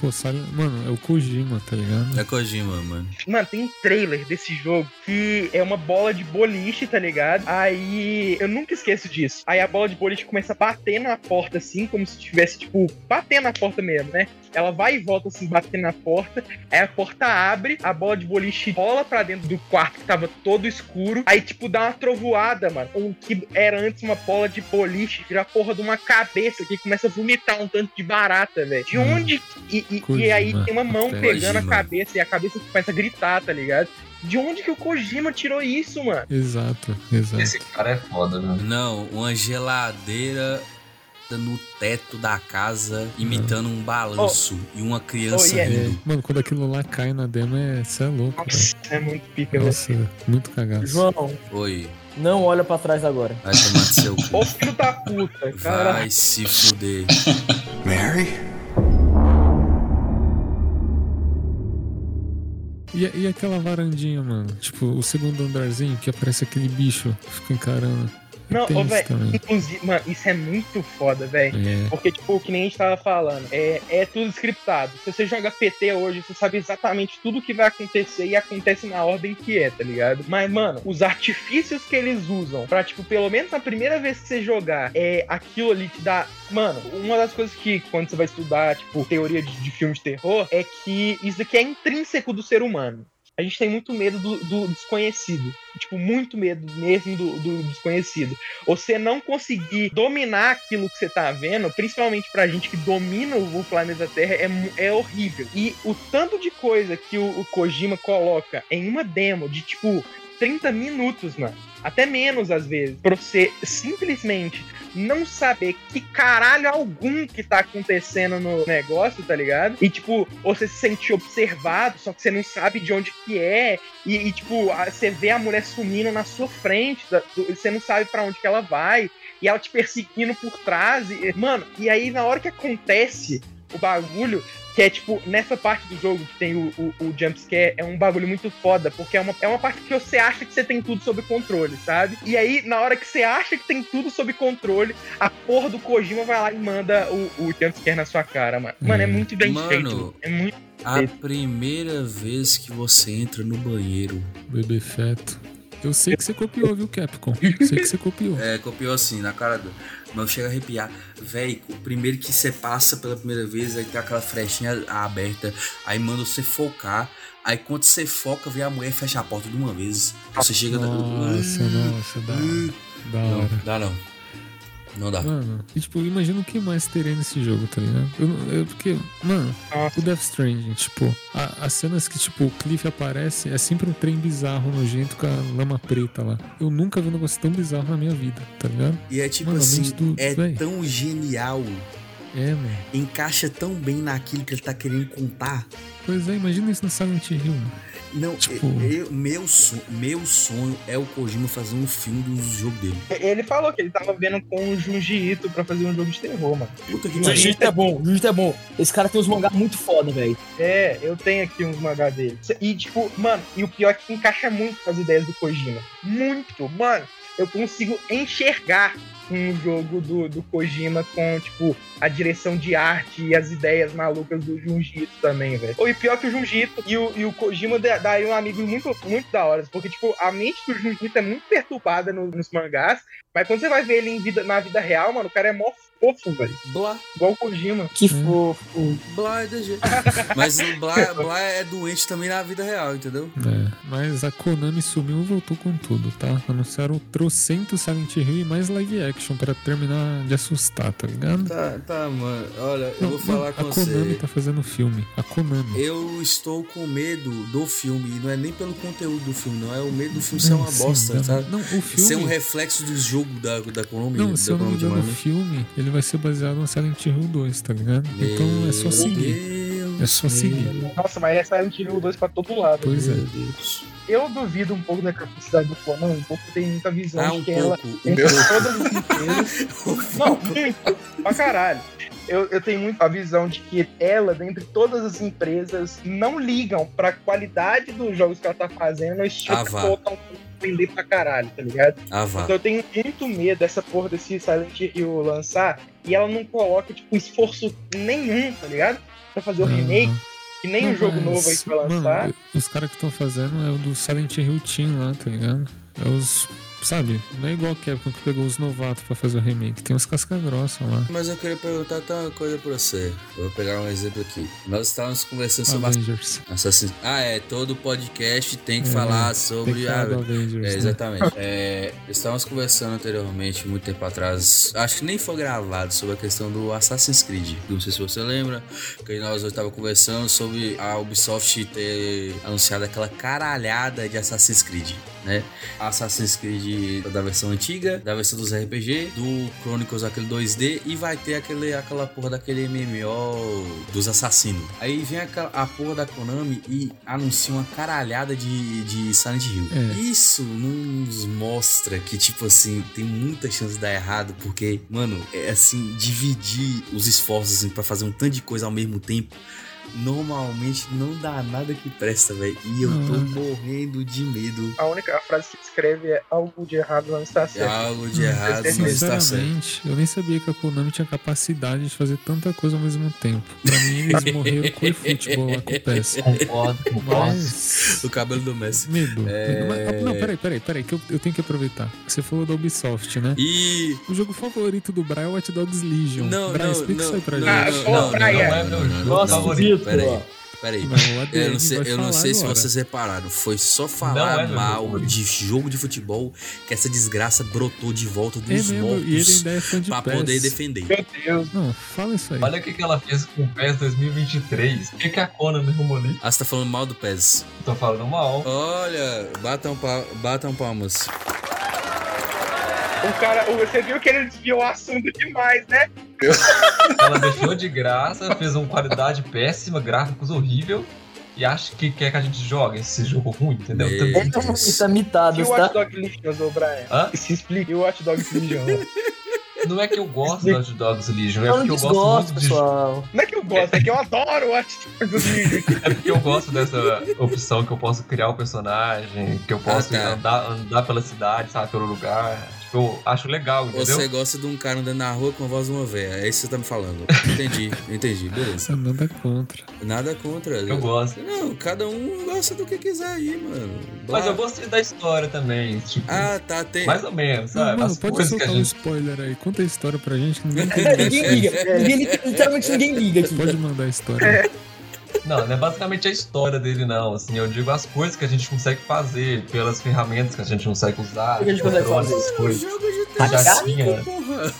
Pô, sabe, mano, é o Kojima, tá ligado? É Kojima, mano. Mano, tem um trailer desse jogo que é uma bola de boliche, tá ligado? Aí eu nunca esqueço disso. Aí a bola de boliche começa a bater na porta, assim, como se estivesse, tipo, batendo na porta mesmo, né? Ela vai e volta, assim, batendo na porta. Aí a porta abre, a bola de boliche rola pra dentro do quarto que tava todo escuro. Aí, tipo, dá uma trovoada, mano. O que era antes uma bola de boliche vira a porra de uma cabeça que começa a vomitar um tanto de barata, velho. De Hum. onde. E, e- e aí tem uma mão até. pegando a cabeça e a cabeça começa a gritar, tá ligado? De onde que o Kojima tirou isso, mano? Exato, exato. Esse cara é foda, né? Não, uma geladeira no teto da casa imitando um balanço e uma criança Oh, yeah. Rindo. mano, quando aquilo lá cai na demo, é, cê é louco. Nossa, é muito pica. Nossa, muito cagaço. João, Oi, não olha pra trás agora. vai tomar seu cu. Ô filho da puta, cara. Vai se fuder. E, e aquela varandinha, mano? Tipo, o segundo andarzinho que aparece aquele bicho que fica encarando. Não, isso velho, inclusive, mano, isso é muito foda, velho. É. Porque, tipo, que nem a gente tava falando, é, é tudo scriptado. Se você joga PT hoje, você sabe exatamente tudo o que vai acontecer e acontece na ordem que é, tá ligado? Mas, mano, os artifícios que eles usam pra, tipo, pelo menos na primeira vez que você jogar, é aquilo ali te dá. Mano, uma das coisas que, quando você vai estudar, tipo, teoria de, de filme de terror, é que isso aqui é intrínseco do ser humano. A gente tem muito medo do, do desconhecido. Tipo, muito medo mesmo do, do desconhecido você não conseguir dominar aquilo que você tá vendo, principalmente pra gente que domina o planeta Terra, é, é horrível. E o tanto de coisa que o, o Kojima coloca em uma demo de tipo 30 minutos, mano. Até menos às vezes, pra você simplesmente não saber que caralho algum que tá acontecendo no negócio, tá ligado? E tipo, você se sentir observado, só que você não sabe de onde que é, e, e, tipo, você vê a mulher sumindo na sua frente, você não sabe pra onde que ela vai, e ela te perseguindo por trás. E, mano, e aí na hora que acontece o bagulho, que é tipo, nessa parte do jogo que tem o, o, o jumpscare, é um bagulho muito foda, porque é uma, é uma parte que você acha que você tem tudo sob controle, sabe? E aí, na hora que você acha que tem tudo sob controle, a porra do Kojima vai lá e manda o, o jumpscare na sua cara, mano. Mano, é Hum. muito bem Mano. feito. É muito. A primeira vez que você entra no banheiro, Bebê feto. Eu sei que você copiou, viu, Capcom? Eu sei que você copiou. é, copiou assim, na cara do. Mas chega a arrepiar. Véi, o primeiro que você passa pela primeira vez, aí tem aquela frechinha aberta, aí manda você focar. Aí quando você foca, vem a mulher e fecha a porta de uma vez. Você chega. Nossa, nossa, da hora. Da Não, hora. dá não. Não dá. Mano, e tipo, imagina o que mais teria nesse jogo, tá ligado? Eu, não- eu- porque, mano, o Death Stranding, tipo, a- as cenas que, tipo, o Cliff aparece é sempre um trem bizarro, nojento, com a lama preta lá. Eu nunca vi um negócio tão bizarro na minha vida, tá ligado? E é tipo Mano, assim, do- é véi. tão genial, É, mano. encaixa tão bem naquilo que ele tá querendo contar. Pois é, imagina isso no Silent Hill. mano. Não, Tipo- eu- meu, sonho, meu sonho é o Kojima fazer um filme do jogo dele. Ele falou que ele tava vendo com o Junji Ito pra fazer um jogo de terror, mano. Puta que O pariu. Jiu-Jitsu é bom, o Jiu-Jitsu é bom. Esse cara tem uns mangá muito foda, velho. É, eu tenho aqui uns mangá dele. E, tipo, mano, e o pior é que encaixa muito com as ideias do Kojima. Muito, mano. Eu consigo enxergar um jogo do, do Kojima com, tipo, a direção de arte e as ideias malucas do Junji Ito também, velho. Ou e pior que o Junji Ito e o, e o Kojima dá dá aí um amigo muito, muito da hora. Porque, tipo, a mente do Junji Ito é muito perturbada no- nos mangás. Mas quando você vai ver ele vida, na vida real, mano, o cara é mó fofo, velho. Blá, Igual o Kojima. Que Hum. fofo. Blá é DG. Mas o Blá, Blá é doente também na vida real, entendeu? É, mas a Konami sumiu e voltou com tudo, tá? Anunciaram trocentos Silent Hill e mais live action pra terminar de assustar, tá ligado? Tá, tá, mano. Olha, eu Não, vou falar com a Konami você. tá fazendo filme. A Konami. Eu estou com medo do filme. E não é nem pelo conteúdo do filme, não. É o medo do filme ser uma Sim, bosta, não, sabe? Não, o filme. Ser um reflexo do jogo da, da Konami. Não, se da eu não me engano, o filme ele vai ser baseado no Silent Hill 2, tá ligado? né? Então é só Meu seguir. Deus, É só meu seguir. Nossa, mas é Silent Hill 2 pra todo lado. Pois é. Meu Deus. Eu duvido um pouco da capacidade do Konami, porque tem muita visão Ah, de um que ela pouco. tem Um pouco. todas as empresas. Não, muito. Pra caralho. Eu, eu tenho muito a visão de que ela, dentre todas as empresas, não ligam pra qualidade dos jogos que ela tá fazendo, chega Ah, colocar um vender pra caralho, tá ligado? Ah, vá. Então eu tenho muito medo dessa porra desse Silent Hill lançar e ela não coloca, tipo, esforço nenhum, tá ligado? Pra fazer o Aham. remake, que nem Não, o jogo mas, novo aí que vai mano, lançar. os caras que estão fazendo é o do Silent Hill Team lá, tá ligado? É os sabe? Não é igual a Capcom que pegou os novatos pra fazer o remake. Tem uns casca grossa lá. Mas eu queria perguntar até uma coisa pra você. Vou pegar um exemplo aqui. Nós estávamos conversando sobre Avengers. Assassin's Ah, é, todo podcast tem que É, falar Tem sobre que a. falar Avengers. É, né? exatamente. É, estávamos conversando anteriormente, muito tempo atrás. Acho que nem foi gravado sobre a questão do Assassin's Creed. Não sei se você lembra. Que nós estávamos conversando sobre a Ubisoft ter anunciado aquela caralhada de Assassin's Creed. Né? Assassin's Creed da versão antiga, da versão dos RPG, do Chronicles aquele 2D e vai ter aquele, aquela porra daquele MMO dos assassinos. Aí vem a, a porra da Konami e anuncia uma caralhada de, de Silent Hill. É. Isso nos mostra que, tipo assim, tem muita chance de dar errado, porque, mano, é assim, dividir os esforços assim, pra fazer um tanto de coisa ao mesmo tempo. Normalmente não dá nada que presta, velho. E eu tô Uhum. morrendo de medo. A única frase que escreve é algo de errado não está É certo. algo de errado, certeza. não está certo. Sinceramente, eu nem sabia que a Konami tinha capacidade de fazer tanta coisa ao mesmo tempo. Pra mim, eles morreram com o futebol lá com o PES. Concordo, concordo. Mas. O cabelo do Messi. Medo. É. Mas- não, peraí, peraí, peraí, que eu, eu tenho que aproveitar. Você falou da Ubisoft, né? E. O jogo favorito do Brian é Watch Dogs Legion. Não, Brian, não, explica isso não, aí pra não, Ah, gente. pô, não, não, Brian. não, Não é não, meu não, jogo não, Nossa, favorito. Vitor. Peraí. Peraí. Não, ADM Eu não sei, eu não sei se vocês repararam, foi só falar é mal de jogo de futebol que essa desgraça brotou de volta É dos mortos é de pra PES. poder defender. Meu Deus. Não, fala isso aí. Olha o que, que ela fez com o PES 2023. O que, que a Konami arrumou ali? Ah, você tá falando mal do PES. Tô falando mal. Olha, batam, pa batam palmas. O cara, você viu que ele desviou o assunto demais, né? Ela deixou de graça, fez uma qualidade péssima, gráficos horrível. E acha que quer que a gente jogue esse jogo ruim, entendeu? Meu Também- Deus. Isso é mitado, E o tá? Watch Dogs Legion, ô Brian? Hã? Se explica. E o Watch Dogs Legion? Não é que eu gosto do Hot Dogs Legion, é porque eu gosto muito de pessoal. Não é que eu gosto, é que eu adoro o Watch Dogs Legion. É porque eu gosto dessa opção que eu posso criar o personagem, que eu posso Ah, tá. andar, andar pela cidade, sabe, pelo lugar. Eu acho legal, entendeu? Você gosta de um cara andando na rua com a voz de uma véia. É isso que você tá me falando. Entendi, entendi. Beleza. Nada contra. Nada contra. Eu gosto. Não, cada um gosta do que quiser aí, mano. Mas Blá. eu gostei da história também, tipo, Ah, tá. Tem... mais ou menos, Não, sabe? mano, As pode coisas que a soltar um gente... spoiler aí. Conta a história pra gente que ninguém É, ninguém liga. Ninguém, literalmente ninguém liga aqui. Pode mandar a história. Não, não é basicamente a história dele, não. Assim, eu digo as coisas que a gente consegue fazer, pelas ferramentas que a gente consegue usar, O que a gente consegue fazer? essas coisas. Jogo de Já tinha. porra.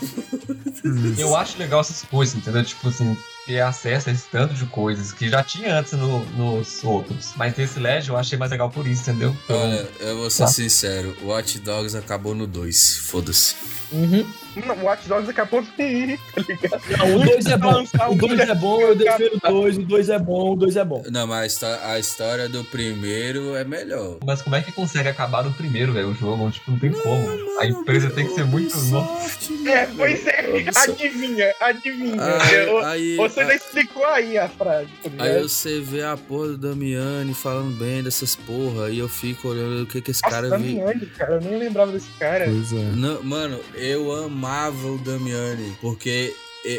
Eu acho legal essas coisas, entendeu? Tipo assim, ter acesso a esse tanto de coisas que já tinha antes no- nos outros. Mas esse LED eu achei mais legal por isso, entendeu? Então, Olha, eu vou ser Tá. sincero. Watch Dogs acabou no 2. Foda-se. Uhum. O Watch Dogs acabou com um, tá ligado? Não, o 2 é bom. O 2 é bom, eu defendo o 2. O 2 é bom, o 2 é bom. Não, mas a histó- a história do primeiro é melhor. Mas como é que consegue acabar no primeiro, velho, o jogo? Tipo, não tem como. A empresa tem que ser muito nova. Ubisoft, É, mano. pois é. Adivinha, adivinha. Aí, Eu- aí, Você não explicou aí a frase. tá aí você vê a porra do Damiani falando bem dessas porra e eu fico olhando o que que esse Nossa, cara vê. Damiani, cara, eu nem lembrava desse cara. Pois é. Não, mano, eu amava o Damiani, porque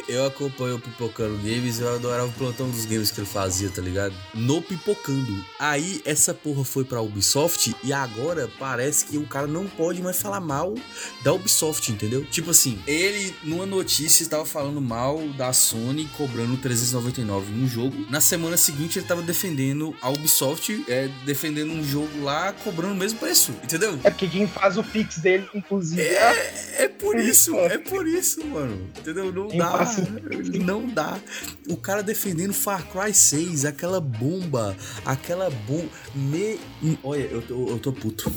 eu acompanho o Pipocando Games eu adorava o plantão dos games que ele fazia, tá ligado? No Pipocando. Aí essa porra foi pra Ubisoft e agora parece que o cara não pode mais falar mal da Ubisoft, entendeu? Tipo assim, ele numa notícia estava falando mal da Sony cobrando 399 num jogo. Na semana seguinte ele tava defendendo a Ubisoft, é, defendendo um jogo lá cobrando o mesmo preço, entendeu? É porque quem faz o pix dele, inclusive, é a É por isso, é por isso, mano. Entendeu? Não Quem dá. Não dá. O cara defendendo Far Cry 6, aquela bomba, aquela bomba. Me... Olha, eu tô, eu tô puto.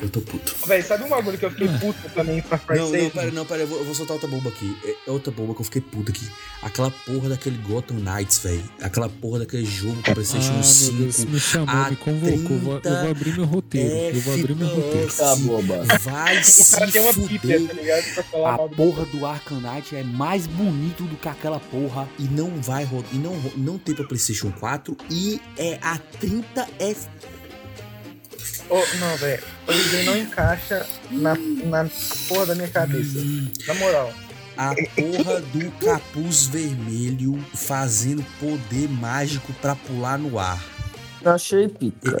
Eu tô puto. Véi, sabe um bagulho que eu fiquei puto também Far Cry Não, 6? não, pera, não, pera, eu vou, eu vou soltar outra bomba aqui. É é outra bomba que eu fiquei puto aqui. Aquela porra daquele Gotham Knights, velho. Aquela porra daquele jogo pro Ah, PlayStation meu 5. Deus, me chamou, a me convocou. Eu vou, eu vou abrir meu roteiro. Eu vou abrir meu roteiro. Tá, boba. Vai O se cara tem uma fuder. pipa, tá ligado? Pra falar A porra do Arkham Knight é mais bonito do que aquela porra e não vai rodar, e não, não tem pra Playstation 4 e é a 30 F. Ô, não, velho. O desenho não encaixa na, na porra da minha cabeça. Na moral. A porra do capuz vermelho fazendo poder mágico pra pular no ar. Eu achei pica.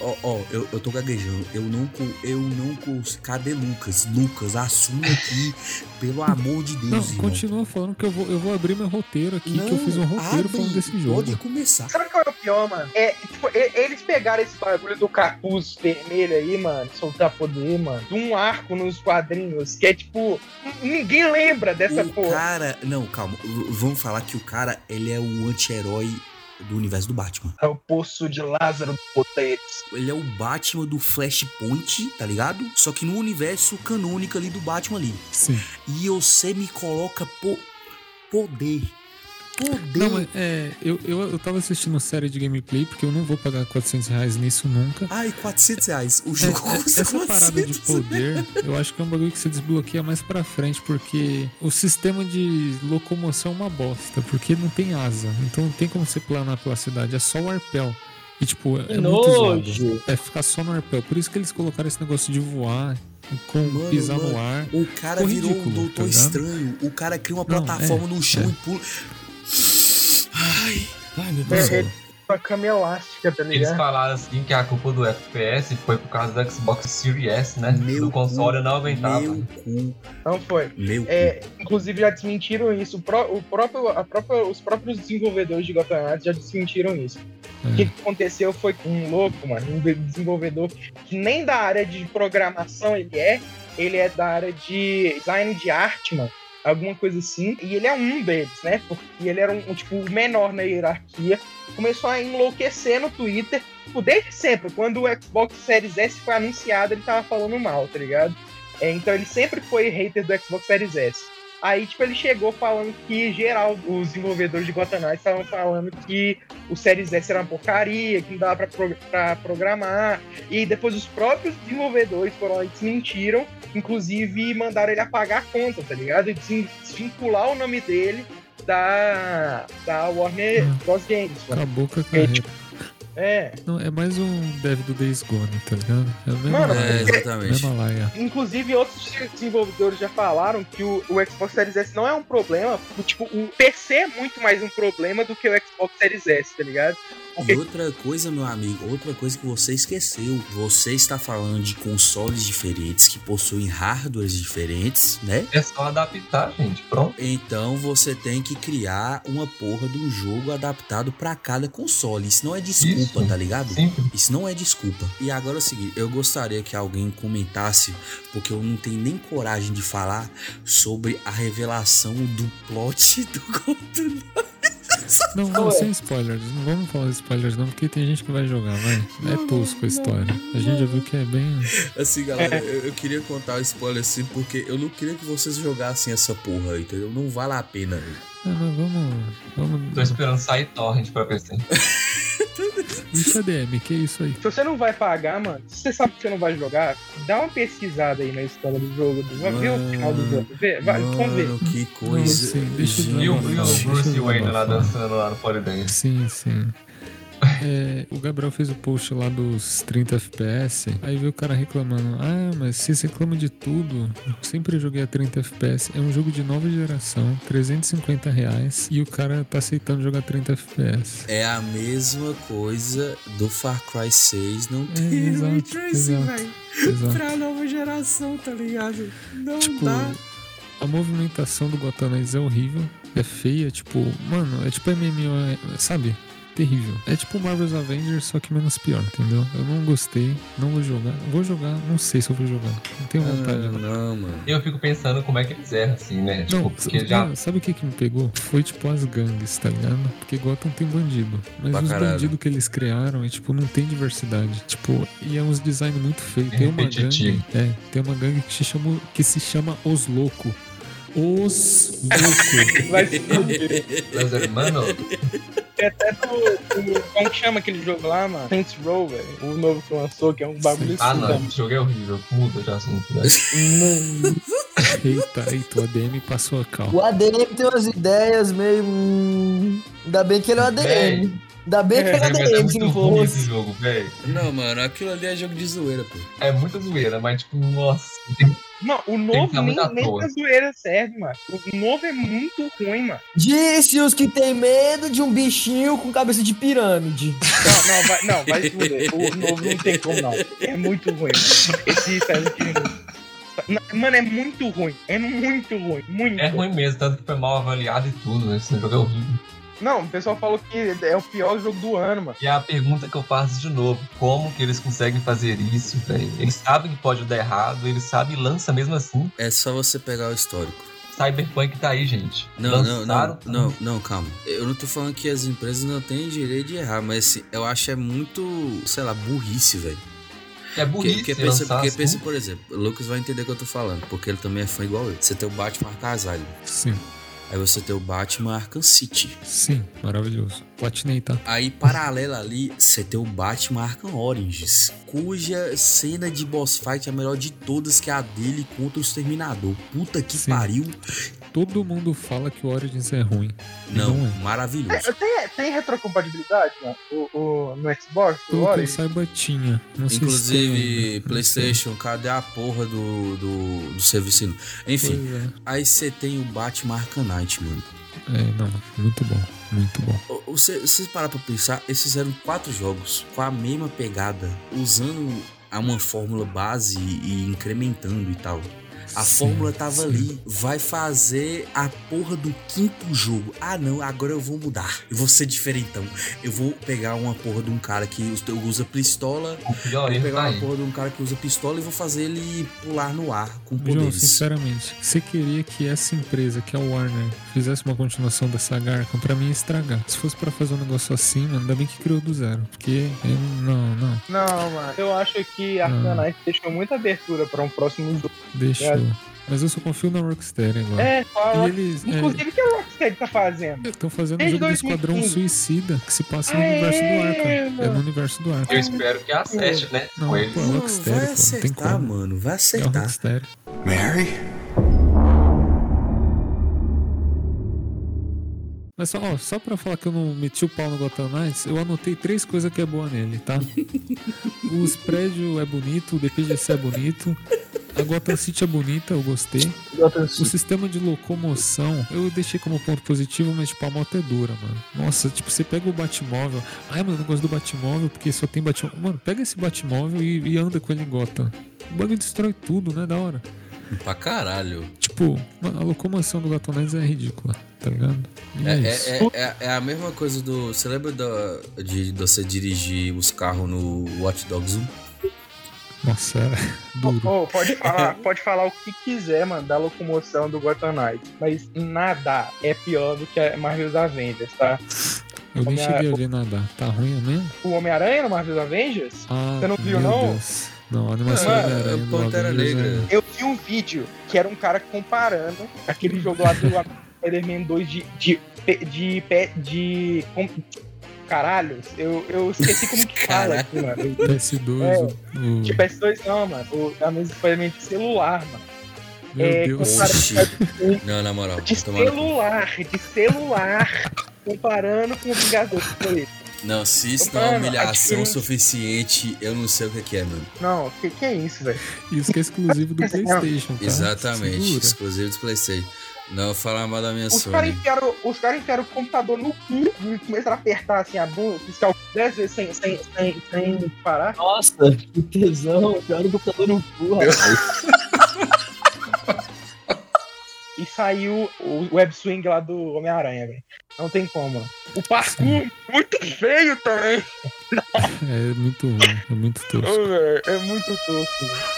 Ó, ó, eu, eu tô gaguejando. Eu não, eu não consigo. Cadê Lucas? Lucas, assume aqui, pelo amor de Deus. Não, irmão. continua falando que eu vou, eu vou abrir meu roteiro aqui, que eu fiz um roteiro abre, falando desse jogo. Pode começar. Sabe qual é o pior, mano? É, tipo, eles pegaram esse bagulho do capuz vermelho aí, mano, soltar poder, mano, de um arco nos quadrinhos, que é tipo, ninguém lembra dessa o porra. cara. Não, calma. v- Vamos falar que o cara, ele é o anti-herói do universo do Batman. É o poço de Lázaro poderes. Ele é o Batman do Flashpoint, tá ligado? Só que no universo canônico ali do Batman ali. Sim. E você me coloca po poder. Não, mas é, eu, eu, eu tava assistindo série de gameplay, porque eu não vou pagar 400 reais nisso nunca. Ai, 400 reais. O É, jogo é, custa essa parada de 400 poder, eu acho que é um bagulho que você desbloqueia mais pra frente, porque o sistema de locomoção é uma bosta, porque não tem asa. Então não tem como você planar pela cidade, é só o arpel. E tipo, é Que muito zoado. nojo. É ficar só no arpel. Por isso que eles colocaram esse negócio de voar, com Mano, pisar mano. no ar. O cara virou um ridículo, doutor tá estranho. O cara cria uma Não, plataforma é, no chão é. e pula. Ai, ai, meu Deus do céu. Uma cama elástica, tá Eles ligado? falaram assim que a culpa do FPS foi por causa do Xbox Series S, né? Meu do console cu, não aguentava. Meu cu, Não foi. meu cu. É, inclusive já desmentiram isso. O, pró- o próprio, a própria, os próprios desenvolvedores de Gotham Knights já desmentiram isso. O É. que que aconteceu foi que um louco, mano, um de- desenvolvedor que nem da área de programação ele é, ele é da área de design de arte, mano. Alguma coisa assim. E ele é um deles, né? Porque ele era um, um, tipo, menor na hierarquia. Começou a enlouquecer no Twitter. Tipo, desde sempre. Quando o Xbox Series S foi anunciado, ele tava falando mal, tá ligado? É, então ele sempre foi hater do Xbox Series S. Aí, tipo, ele chegou falando que, geral, os desenvolvedores de Knights estavam falando que o Series S era uma porcaria, que não dava pra, pro- pra programar. E depois os próprios desenvolvedores foram lá e desmentiram, inclusive mandaram ele apagar a conta, tá ligado? E desvin- desvincular o nome dele da, da Warner Hum. Bros. Games. Acabou com a carreira. É, Não, é mais um dev do Days Gone, tá ligado? É a mesma, Mano, É, exatamente. laia. Inclusive, outros desenvolvedores já falaram que o, o Xbox Series S não é um problema. Tipo, o PC é muito mais um problema do que o Xbox Series S, tá ligado? E outra coisa, meu amigo, outra coisa que você esqueceu. Você está falando de consoles diferentes que possuem hardwares diferentes, né? É só adaptar, gente. Pronto. Então você tem que criar uma porra de um jogo adaptado pra cada console. Isso não é desculpa, Isso. tá ligado? Simples. Isso não é desculpa. E agora é o seguinte, eu gostaria que alguém comentasse, porque eu não tenho nem coragem de falar sobre a revelação do plot do controle. Não, não, sem spoilers. Não vamos falar de spoilers não, porque tem gente que vai jogar, vai. É Não, tosco a não, história. A gente já viu que é bem... Assim, galera, eu, eu queria contar o spoiler assim, porque eu não queria que vocês jogassem essa porra, entendeu? Não vale a pena. velho. Ah, mas vamos... Tô vamos... esperando sair torrent pra PC. Isso é DM, que isso aí? Se você não vai pagar, mano, se você sabe que você não vai jogar, dá uma pesquisada aí na história do jogo. Vai ver o final do jogo. Vê, vai, vamos ver. Mano, que Não, coisa. sim, deixa eu dar E o, e Bruce Wayne lá dançando lá no Polydance. Sim, sim. É, o Gabriel fez o post lá dos 30 FPS. Aí veio o cara reclamando: Ah, mas vocês reclamam de tudo. Eu sempre joguei a 30 FPS. É um jogo de nova geração, 350 reais. E o cara tá aceitando jogar 30 FPS. É a mesma coisa do Far Cry 6 não É, ter exato, Tracing, velho. Pra nova geração, tá ligado? Não Tipo, dá. a movimentação do Gotham é horrível. É feia, tipo, mano, é tipo MMO, é- sabe? Terrível. É tipo Marvel's Avengers, só que menos pior, entendeu? Eu não gostei, não vou jogar. Vou jogar, não sei se eu vou jogar. Não tenho vontade. Não, não. mano. E eu fico pensando como é que eles erram, assim, né? Tipo, Não, porque já. sabe o que que me pegou? Foi tipo as gangues, tá ligado? Porque Gotham tem bandido. Mas Pra os caralho. bandidos que eles criaram, é, tipo, não tem diversidade. Tipo, e é uns design muito feio. Tem uma gangue. É, tem uma gangue que se chama, que se chama Os Loucos. Os Loucos. Vai se fuder. Mas, mano, Tem até do, do- Como que chama aquele jogo lá, mano? Saints Row, velho. O novo que lançou, que é um bagulho ah assim, não, velho. esse jogo é horrível. Muda de assunto, né? Não. Eita, eita, o ADM passou a cal. O ADM tem umas ideias meio. hum, Ainda bem que ele é o ADM. Véi. Ainda bem que ele é mas é ADM, se muito esse jogo, velho. Não, mano, aquilo ali é jogo de zoeira, pô. É muita zoeira, mas tipo, nossa, tem Não, o novo tá nem, nem pra zoeira serve, mano. O novo é muito ruim, mano. Disse os que tem medo de um bichinho com cabeça de pirâmide. Não, não, vai, não, vai fuder. O novo não tem como, não. É muito ruim, mano. Esse Silent Hill. Não, Mano, é muito ruim. É muito ruim. Muito. É ruim mesmo, tanto que foi mal avaliado e tudo, né? Esse jogo é horrível. Não, o pessoal falou que é o pior jogo do ano, mano. E é a pergunta que eu faço de novo: como que eles conseguem fazer isso, velho? Eles sabem que pode dar errado, eles sabem e lança mesmo assim. É só você pegar o histórico. Cyberpunk tá aí, gente. Não, não, Lançaram, não, não, não, calma. Eu não tô falando que as empresas não têm direito de errar, mas assim, eu acho é muito, sei lá, burrice, velho. É Porque, burrice porque, pensa, lançar porque assim. pensa, por exemplo, o Lucas vai entender o que eu tô falando, porque ele também é fã igual eu. Você tem o Batman Asylum, Sim, aí você tem o Batman Arkham City. sim, maravilhoso. Platinei, tá? Aí, paralelo ali, você tem o Batman Arkham Origins, cuja cena de boss fight é a melhor de todas, que é a dele contra o Exterminador. Puta que Sim. pariu. Todo mundo fala que o Origins é ruim. Não, Não é. maravilhoso. Tem, tem retrocompatibilidade, mano? O, o- no Xbox? O Pelo que eu Origin? saiba, tinha. Não Inclusive. PlayStation, cadê a porra do, do, do serviço? Enfim, é. aí você tem o Batman Arkham Knight, mano. É, não, muito bom, muito bom. Você, parar pra pensar, eles fizeram quatro jogos com a mesma pegada, usando a uma fórmula base e incrementando e tal. A Sim, fórmula tava sim. ali. Vai fazer a porra do quinto jogo. Ah, não, agora eu vou mudar. Eu vou ser diferentão. Eu vou pegar uma porra de um cara que us- usa pistola. O pior Vou pegar tá uma aí. porra de um cara que usa pistola e vou fazer ele pular no ar com João, poderes. sinceramente, você queria que essa empresa, que é o Warner, fizesse uma continuação da saga Arkham pra mim ia estragar. Se fosse pra fazer um negócio assim, mano, ainda bem que criou do zero. Porque, eu- não, não, Não, mano. Eu acho que a. Knight deixou muita abertura pra um próximo jogo. deixou. Mas eu só confio na Rockstar agora. É, E fala. eles Inclusive, o que a Rocksteady tá fazendo? estão fazendo o Desde jogo do Esquadrão 2015. Suicida, que se passa no Ah, universo do é, Arkham. É no universo do Arkham. Eu espero que acerte, né? Não, com eles. pô, Não, Rockstar, vai pô, não tem acertar, como. mano. Vai É a acertar. Rockstar. Mary? Mas só, ó, só pra falar que eu não meti o pau no Gotham Knights, eu anotei três coisas que é boa nele, tá? Os prédios é bonito, o DPGC é bonito, a Gotham City é bonita, eu gostei. O sistema de locomoção, eu deixei como ponto positivo, mas tipo, a moto é dura, mano. Nossa, tipo, você pega o Batmóvel. Ai, mano, eu não gosto do Batmóvel porque só tem Batmóvel. Mano, pega esse Batmóvel e, e anda com ele em Gotham. O bagulho destrói tudo, né? Da hora. Pra caralho. Tipo, mano, a locomoção do Knights é ridícula, tá ligado? É, isso. é, é, é- é a mesma coisa do. Você lembra da- de, de você dirigir os carros no Watch Dogs 1? Nossa, é duro. Ô, pode, falar, pode falar o que quiser, mano, da locomoção do Gotham Knights, mas nada é pior do que a Marvel's Avengers, tá? Eu nem cheguei a ver nadar. Tá ruim mesmo? O Homem-Aranha no Marvel's Avengers, Ah, Você não viu, meu não? Deus. Não, a animação do Homem-Aranha do Pantera Negra. é- eu vi um vídeo que era um cara comparando aquele jogo lá do Spider-Man 2 de. de. de. de, de, de com- Caralho, eu, eu esqueci como que fala aqui, mano. PS2, É, o, o- De PS2 não, mano. O, a mesma Spider-Man de celular, mano. Meu é, Deus. Não, na moral. De celular, de celular. comparando com o Vingadores. Falei, Não, se isso não é humilhação diferença- suficiente, eu não sei o que é, mano. Não, que, que é isso, velho? Isso que é exclusivo do PlayStation, tá? Exatamente, Segura. exclusivo do PlayStation. Não falar mal da minha Os caras Sony. enfiaram, os cara enfiaram o computador no cu e começaram a apertar assim a bunda, fiscal 10 vezes sem, sem, sem, sem parar. Nossa, que tesão. Pior o computador no cu, rapaz. E saiu o web swing lá do Homem-Aranha, velho. Não tem como. O parkour, muito feio também. É muito ruim, é muito tosco. É muito tosco. velho.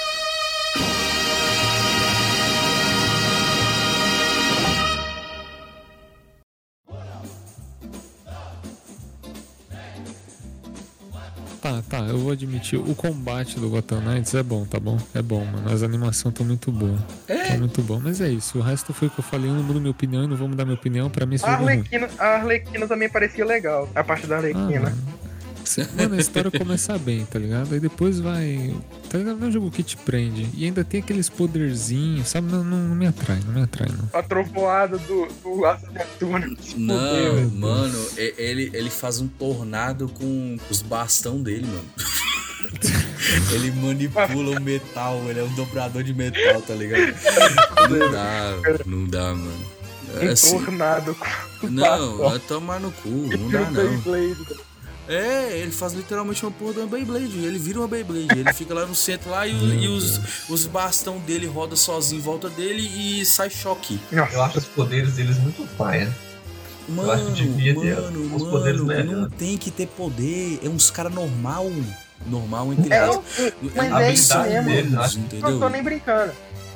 Tá, tá, eu vou admitir, o combate do Gotham Knights é bom, tá bom? É bom, mano. As animações estão muito boas. É. Tá muito bom. Mas é isso, o resto foi o que eu falei, eu não mudo minha opinião e não vou mudar minha opinião, pra mim esse A é. Arlequina, a Arlequina também parecia legal. A parte da Ah, Arlequina. mano. Mano, a história começa bem, tá ligado? Aí depois vai. Tá ligado? Não é um jogo que te prende. E ainda tem aqueles poderzinhos, sabe? Não, não, não me atrai, não me atrai, não. a trovoada do, do de Antuna. Se Não, velho. mano, ele, ele faz um tornado com os bastão dele, mano. ele manipula o metal, ele é um dobrador de metal, tá ligado? Não dá, não dá, mano. É assim, Entornado com não, bastão. é tomar no cu, não dá o não. É, ele faz literalmente uma porra de uma Beyblade. Ele vira uma Beyblade. Ele fica lá no centro lá e, o- e os, os bastão dele roda sozinho em volta dele e sai choque. Eu acho os poderes deles muito paia. Mano, acho que devia ter mano, os poderes mano, melhores. não tem que ter poder. É uns cara normal. Normal entre É, aspas. mas é isso mesmo. deles, Não tô nem brincando.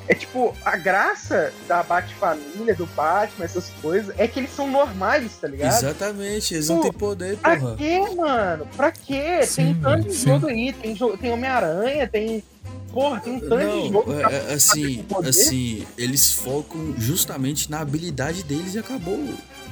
É tipo, a graça da Bate-Família, do Batman, essas coisas, é que eles são normais, tá ligado? Exatamente, eles não têm poder, Pra porra. quê, mano? Pra quê? Sim, tem tanto de sim. jogo aí, tem, tem Homem-Aranha, tem. Porra, tem um tanto de Não, jogo. pra- é, é, assim, assim, eles focam justamente na habilidade deles e acabou.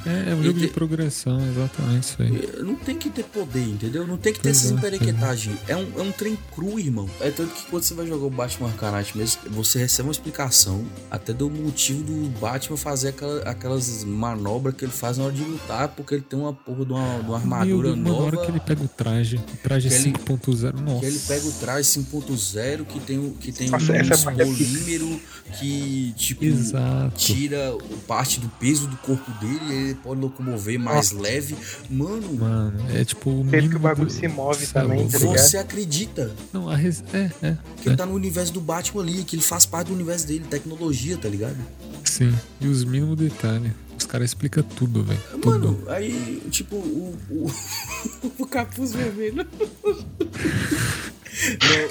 É, é um jogo de Ente- progressão, exatamente isso aí. Não tem que ter poder, entendeu? Não tem que ter essas é, emperequetagens. É um, é um trem cru, irmão. É tanto que quando você vai jogar o Batman Arcanite mesmo, você recebe uma explicação até do motivo do Batman fazer aquela- aquelas manobras que ele faz na hora de lutar, porque ele tem uma porra de uma, de uma armadura Meu, mano, na hora nova. que ele pega o traje, o traje Que ele- 5.0, nossa. Que ele pega o traje 5.0, que tem, o- que tem Nossa, essa é polímero que, tipo, Exato. tira o parte do peso do corpo dele e ele pode locomover mais leve. Mano, Mano, é tipo o que o bagulho do- se move Cê é também, tá ligado? você acredita Não, a res... É, é. que ele tá no universo do Batman ali, que ele faz parte do universo dele, tecnologia, tá ligado? Sim. E os mínimos detalhes. Os caras explicam tudo, velho. Mano, Tudo. aí, tipo, o, o, o capuz vermelho.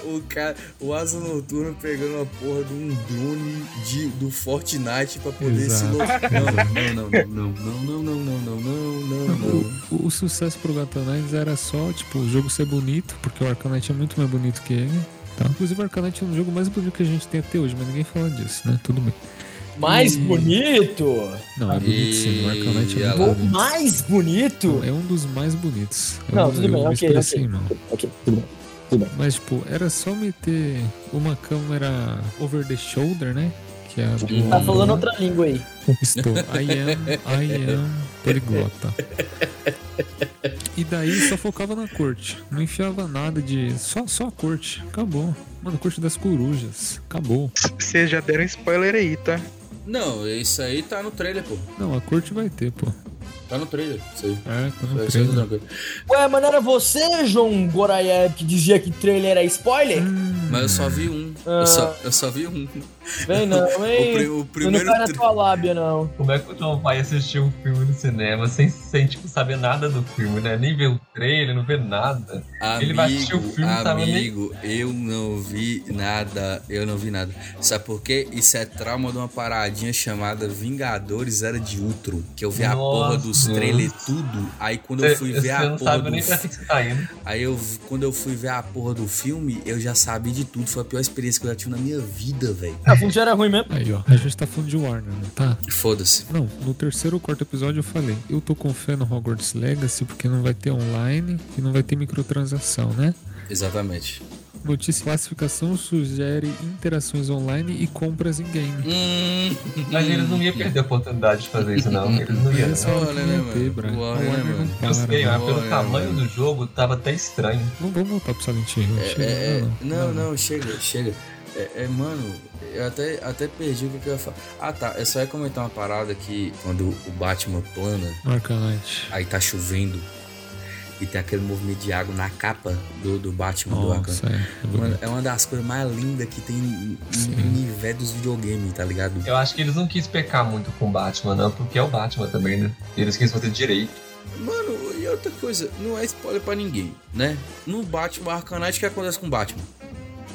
Não, o cara, o Asa Noturno pegando a porra de um drone de, do Fortnite pra poder Exato, se lo- Não, não, não, não, não, não, não, não, não, não, não, não. O, o sucesso pro Gatonines era só, tipo, o jogo ser bonito, porque o Arcanite é muito mais bonito que ele. Tá? Inclusive o Arcanite é um jogo mais bonito que a gente tem até hoje, mas ninguém fala disso, né? Tudo bem. Mais E- bonito? Não, é bonito sim. O Arcanite E é bonito. mais bonito? É um dos mais bonitos. Eu- Não, tudo eu bem, ok, expressei ok. mal. Ok, tudo bem. Tudo bem. Mas, tipo, era só meter uma câmera over the shoulder, né? Que é a do... Tá falando outra língua aí. Estou. I am, I am poliglota. E daí só focava na corte. Não enfiava nada de. Só, só a corte. Acabou. Mano, a corte das corujas. Acabou. Vocês já deram spoiler aí, tá? Não, isso aí tá no trailer, pô. Não, a corte vai ter, pô. Tá no trailer. Isso aí. É, tá no tá trailer. tranquilo. Ué, mas não era você, João Gorayev, que dizia que trailer era spoiler? Mas eu só vi um. Ah. Eu, só, eu só vi um. Vem não, O, pri- hein? o Tu não primeiro cai na tua lábia, não. Como é que o João vai assistir um filme no cinema sem, sem tipo, saber nada do filme, né? Nem ver o trailer, não ver nada. Amigo, Ele vai assistir o filme, tá nem- amigo, eu não vi nada, eu não vi nada. Sabe por quê? Isso é trauma de uma paradinha chamada Vingadores Era de Ultron, que eu vi a porra Nossa, dos Deus. trailers tudo. Aí quando eu fui ver a não porra sabe do nem pra que você tá indo. Aí eu, quando eu fui ver a porra do filme, eu já sabia de tudo. Foi a pior experiência que eu já tive na minha vida, velho. A filme já era ruim mesmo. Aí, ó. A gente tá falando de Warner, não tá? Foda-se. Não, no terceiro ou quarto episódio eu falei. Eu tô com fé no Hogwarts Legacy porque não vai ter online e não vai ter microtransação, né? Exatamente. Notícia classificação sugere interações online e compras em game. Hum, Mas eles não iam perder a oportunidade de fazer isso, não. Eles não iam. Não. né, não ter, né, mano? para. Eu sei, mas pelo Olha, tamanho mano. do jogo, tava até estranho. Não vamos voltar pro Silent Hill. É, chega, é, é, não, não, não, chega, chega. É, é, mano, eu até, até perdi o que, eu ia falar. Ah, tá. Eu só ia comentar uma parada que quando o Batman plana, não. Arcanite. aí tá chovendo e tem aquele movimento de água na capa do, do Batman do Arkham. Nossa, é. é bonito. é uma das coisas mais lindas que tem no universo dos videogames, tá ligado? Eu acho que eles não quis pecar muito com o Batman, não, porque é o Batman também, né? Eles quis fazer direito. Mano, e outra coisa, não é spoiler pra ninguém, né? No Batman Arcanite, o que acontece com o Batman?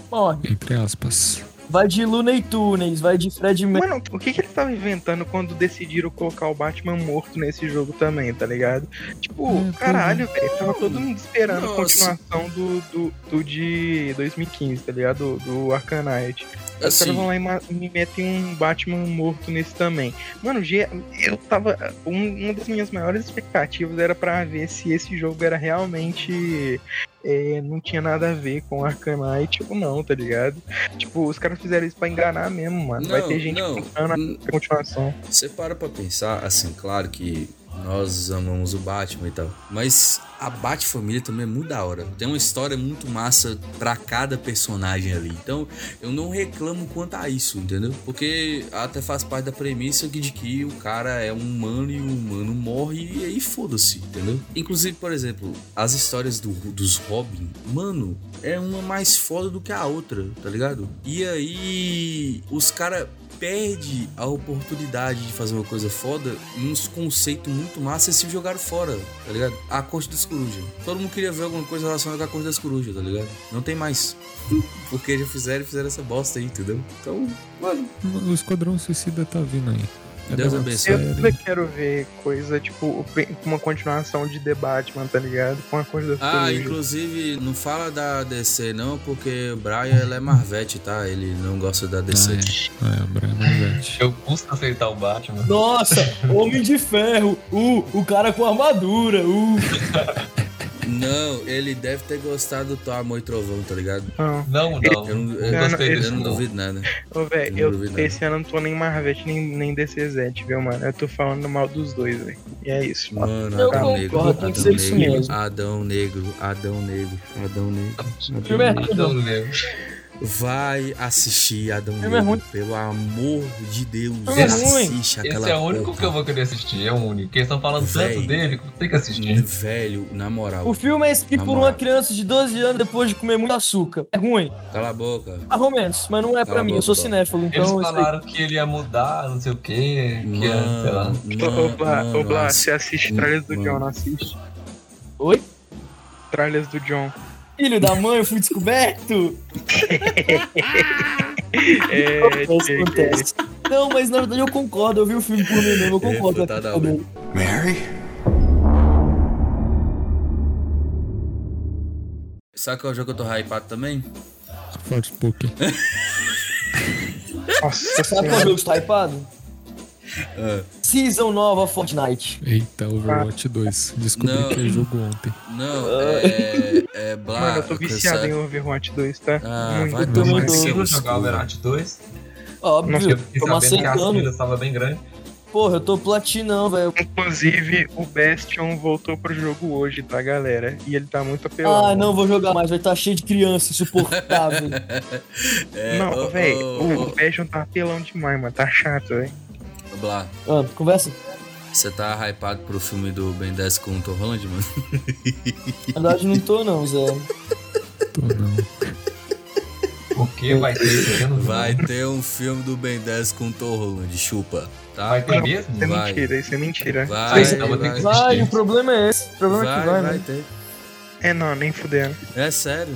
Morre. Entre aspas. Vai de Looney Tunes, vai de Fred Mer... Mano, o que, que eles estavam inventando quando decidiram colocar o Batman morto nesse jogo também, tá ligado? Tipo, Hum, caralho, velho. Tava todo mundo esperando a Nossa. continuação do, do, do de 2015, tá ligado? Do, do Arcanite. Os Assim, caras vão lá e me metem um Batman morto nesse também. Mano, eu tava. um- uma das minhas maiores expectativas era pra ver se esse jogo era realmente. É, não tinha nada a ver com Arcanite, tipo, não, tá ligado? Tipo, os caras fizeram isso pra enganar mesmo, mano. Vai Não, ter gente não. comprando a continuação. Você para pra pensar, assim, claro que Nós amamos o Batman e tal. Mas a Bat-família também é muito da hora. Tem uma história muito massa pra cada personagem ali. Então, eu não reclamo quanto a isso, entendeu? Porque até faz parte da premissa de que o cara é um humano e o humano morre e aí foda-se, entendeu? Inclusive, por exemplo, as histórias do, dos Robin, mano, é uma mais foda do que a outra, tá ligado? E aí, os caras perde a oportunidade de fazer uma coisa foda uns conceitos muito massa se jogaram fora, tá ligado? A Corte das Corujas. Todo mundo queria ver alguma coisa relacionada com a Corte das Corujas, tá ligado? Não tem mais. Porque já fizeram fizeram essa bosta aí, entendeu? Então, mano. O Esquadrão Suicida tá vindo aí. É Deus abençoe. Eu ainda quero ver coisa, tipo, uma continuação de The Batman, tá ligado? Com a coisa Ah, inclusive, não fala da DC não, porque o Brian ele é Marvete, tá? Ele não gosta da DC. Ah, é. É, Brian Marvete. Eu custo aceitar o Batman. Nossa, Homem de Ferro, uh, o cara com armadura, uh. Não, ele deve ter gostado do Thor, Amor e Trovão, tá ligado? Não. Não, não. Eu não, Eu eu, não gostei eu desse não não. duvido nada. Ô, velho, Eu eu, esse ano eu não tô nem Marvete, nem, nem DCZ, viu, mano? Eu tô falando mal dos dois, velho. E é isso. Mano, Eu Adão Negro, tem Adão que ser isso Negro, mesmo. Adão Negro, Adão Negro, Adão Negro. O filme é ruim. Vai assistir Adão Filme é ruim. pelo amor de Deus. É ruim. Assiste aquela Esse é o único porra. que eu vou querer assistir, é o único. Porque eles estão falando Véi. tanto dele que eu tenho que assistir. Velho, na moral, O filme é escrito por moral. uma criança de 12 anos depois de comer muito açúcar. É ruim. cala a boca. Ou menos, mas não é pra Cala a mim. Eu boca, sou Bob. cinéfilo, Eles então. eu sei. falaram que ele ia mudar, não sei o quê. Que ia, sei lá. Mano, Ô, Blá, ô, Blá, você assiste Tralhas do Mano. John, não assiste? Oi? Tralhas do John. Filho da mãe, eu fui descoberto! É, que- acontece. Não, mas na verdade eu concordo, eu vi o filme por mim mesmo, eu concordo. Refutada com a crítica dele. Sabe qual jogo que eu tô hypado também? Forspoken. Nossa Sabe qual jogo está hypado? Ah, Season nova Fortnite. Eita, Overwatch 2. Descobri Não. que é jogo ontem. não, é. É Blá. Mano, eu tô viciado em Overwatch 2, tá? Ah, Muito. vai tomar no jogar. Overwatch 2. Óbvio, Nossa, Eu tô sabendo que a macetando. fila estava bem grande. Porra, eu tô platinão, velho. Inclusive, o Bastion voltou pro jogo hoje, tá, galera? E ele tá muito apelão. Ah, não vou jogar mais, vai estar cheio de criança insuportável. É, Não, velho, ô, o ô, Bastion tá apelão demais, mano. Tá chato, velho. Blá, ah, conversa? você tá hypado pro filme do Ben 10 com o Tom Holland, mano? Na verdade não tô não, Zé. Tô não. Porque vai ter. Vai ter um filme do Ben 10 com o Tom Holland, chupa, tá? Vai ter mesmo? Isso é Vai. mentira, isso é mentira. Vai, Isso ter vai, que Vai, o problema é esse. O problema é que vai, vai, vai né? ter. É, não, nem fudendo. É sério.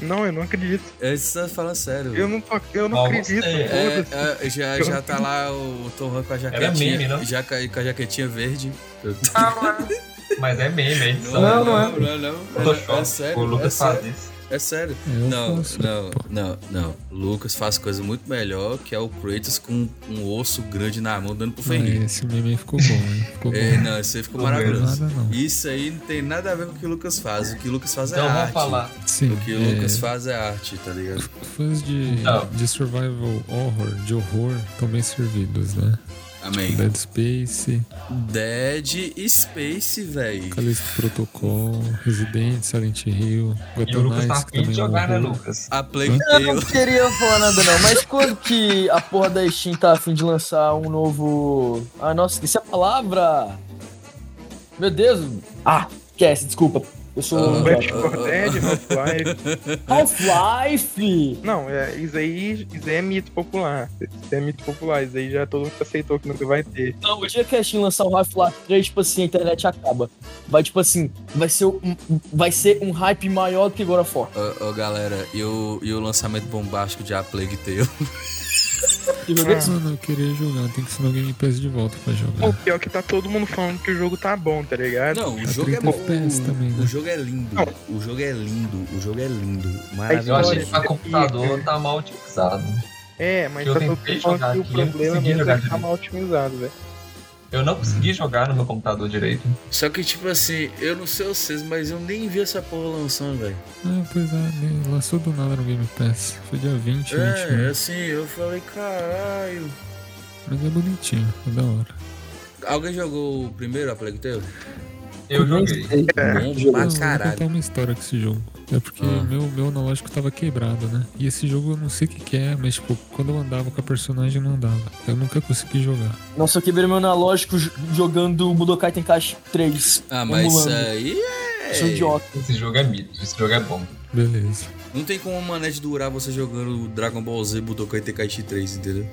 Não, eu não acredito. É, Você tá falando sério. Eu não, tô, eu não Ó, acredito. É, foda-se. é, já, já tá lá o Tom com a Era jaquetinha. meme, não? já com a- com a jaquetinha verde. Eu- Mas é meme, é edição. Não, não é. Não, não. É sério. O é Lucas sério. faz isso. É sério. Eu Não, não, pô. não, não. Lucas faz coisa muito melhor, que é o Kratos com um osso grande na mão dando pro Ah, Fenrir. esse meme aí ficou bom, hein? Ficou bom. É, não, isso aí ficou Não vejo maravilhoso. nada, não. Isso aí não tem nada a ver com o que o Lucas faz. O que o Lucas faz é Então vamos arte. falar. Sim, O que o é, Lucas faz é arte, tá ligado? fãs de, Não. de survival horror, de horror, estão bem servidos, né? Amém. Dead Space, Dead Space, véi. Callisto Protocol, Resident, Silent Hill, E o Gotham Lucas tá afim de é jogar, né. Lucas? A Plague Eu não queria falar nada não, mas quando que a porra da Steam tá afim de lançar um novo... Ah, nossa, esqueci a palavra! Meu Deus! Ah, esquece, desculpa. Eu sou um Left ah, 4 ah, Dead, Half-Life. Half-Life! Não, é, isso, aí, isso aí é mito popular. Isso aí é mito popular. Isso aí já todo mundo aceitou que nunca vai ter. Não, o dia que a Steam lançar o Half-Life 3, tipo assim, a internet acaba. Vai, tipo assim, vai ser um, vai ser um hype maior do que God of War. Ô, ô, galera, e o, e o lançamento bombástico de A Plague Tale? Que jogo é esse? Mano, eu queria jogar, tem que ser no Game Pass de volta pra O jogar. pior é que tá todo mundo falando que o jogo tá bom, tá ligado? Não, o Tá jogo é 30 bom. FPS também, né? O jogo é lindo. Não. O jogo é lindo. O jogo é lindo. Eu Maravilhoso. achei Olha, que pra computador tá mal utilizado. É, mas Eu tá todo mundo falando que o eu não problema mesmo é que tá mal otimizado, velho. Eu não consegui jogar no meu computador direito. Só que, tipo assim, eu não sei vocês, mas eu nem vi essa porra lançando, velho. Ah, pois é, lançou do nada no Game Pass. Foi dia 20, É, 21. assim, eu falei, caralho. Mas é bonitinho, é da hora. Alguém jogou o primeiro a Plague Tale? Eu joguei. Bom pra Não, eu vou caralho. contar uma história com esse jogo. É porque Ah. meu, meu analógico tava quebrado, né? E esse jogo eu não sei o que, que é, mas tipo, quando eu andava com a personagem não andava. Eu nunca consegui jogar. Nossa, eu quebrei meu analógico jogando Budokai Tenkaichi 3. Ah, mas aí Sou é. idiota. Esse jogo é mito, esse jogo é bom. Beleza. Não tem como uma manete durar você jogando Dragon Ball Z Budokai Tenkaichi 3, entendeu?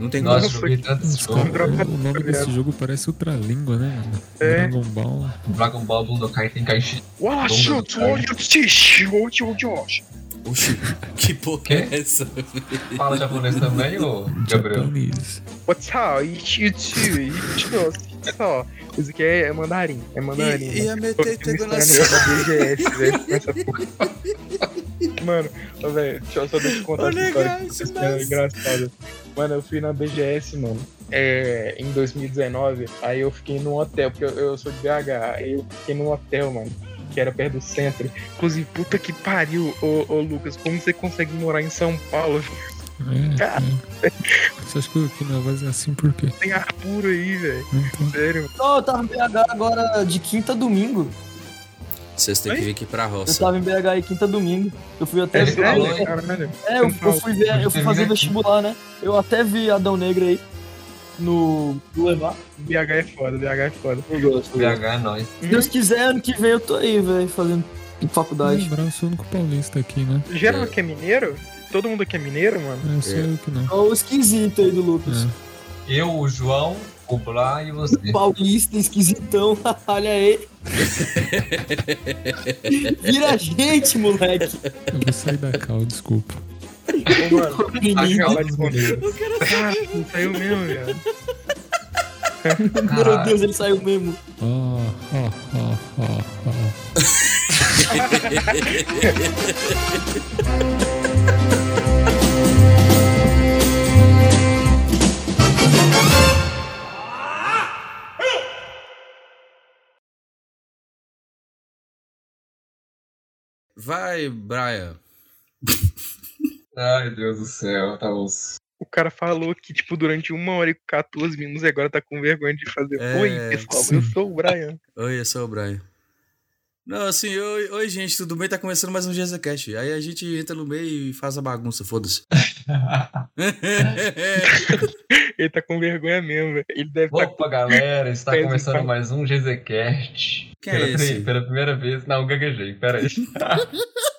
Não tem como. Nossa, eu joguei tanto esse jogo. o nome desse jogo parece outra língua, né, mano? É. Dragon Ball. Dragon Ball Budokai Tenkaichi. Bom, shoot, olha o tish, olha o Josh. Oxi, que porra é essa? Fala japonês também, ô Gabriel? What's up? Ichi, ichi, ichi, só. Isso aqui é mandarim, é mandarim. E, e a meter me pegando misturando essa. com a BGS, velho, com essa porra. Mano, velho, deixa eu só deixa eu contar essa história isso é é engraçada. Mano, eu fui na BGS, mano, é, em 2019, aí eu fiquei num hotel, porque eu, eu sou de BH, aí eu fiquei num hotel, mano, que era perto do centro. Inclusive, puta que pariu, ô, ô Lucas, como você consegue morar em São Paulo? É, é. Você acha que, minha voz é assim por quê? Tem ar puro aí, velho, Não tem. sério. mano. Não, eu tava em BH agora de quinta a domingo. Vocês têm que vir aqui pra Eu roça. tava em BH aí quinta a domingo. Eu fui até É ver. caralho. É, eu, eu fui ver, eu fui fazer vestibular, né? Eu até vi Adão Negra aí no Boulevard. BH é foda, BH é foda. Eu gosto. eu. BH é nóis. Se Deus quiser, ano que vem eu tô aí, velho, fazendo faculdade. Lembrar, eu sou o único paulista aqui, né? Geral É. aqui é mineiro? Todo mundo aqui é mineiro, mano? É, sou É. eu que não. Olha o esquisito aí do Lucas. É. Eu, o João, o Blá e você. Paulista, esquisitão, olha aí. Vira gente, moleque. Eu vou sair da cal, desculpa. Ô, mano, responder. Ah, não saiu mesmo, velho. Meu Caralho. Deus, ele saiu mesmo. Ó, ó, ó, ó, ó. Vai, Brian. Ai, Deus do céu, tá os. O cara falou que, tipo, durante uma hora e 14 minutos e agora tá com vergonha de fazer. É, Oi, pessoal, sim. eu sou o Brian. Oi, eu sou o Brian. Não, assim, oi, oi, gente, tudo bem? Tá começando mais um GZCast. Aí a gente entra no meio e faz a bagunça, foda-se. Ele tá com vergonha mesmo, velho. Ele deve estar Opa, galera, está um começando mais um GZCast. Quem é pela, pri- esse? pela primeira vez. Não, gaguejei, pera aí.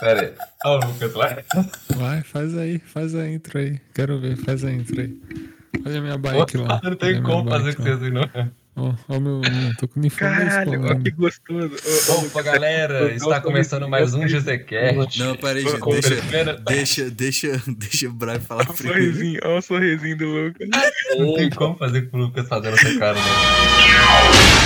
pera aí. Olha o Lucas lá. Vai, faz aí, faz a intro aí. Quero ver, faz a intro aí. Olha a minha bike lá. Não tem como fazer com vocês, não. Ó, ó, o meu. eu Tô com uniforme da Caralho, escola. ó, que né? gostoso. Ô, Opa, galera, está começando mais um GZCast. Não, gente, Com a deixa, deixa, deixa, deixa o Brian falar Ó o primeiro. sorrisinho, ó o sorrisinho do Lucas. Não tem como fazer com o Lucas fazendo essa cara, né?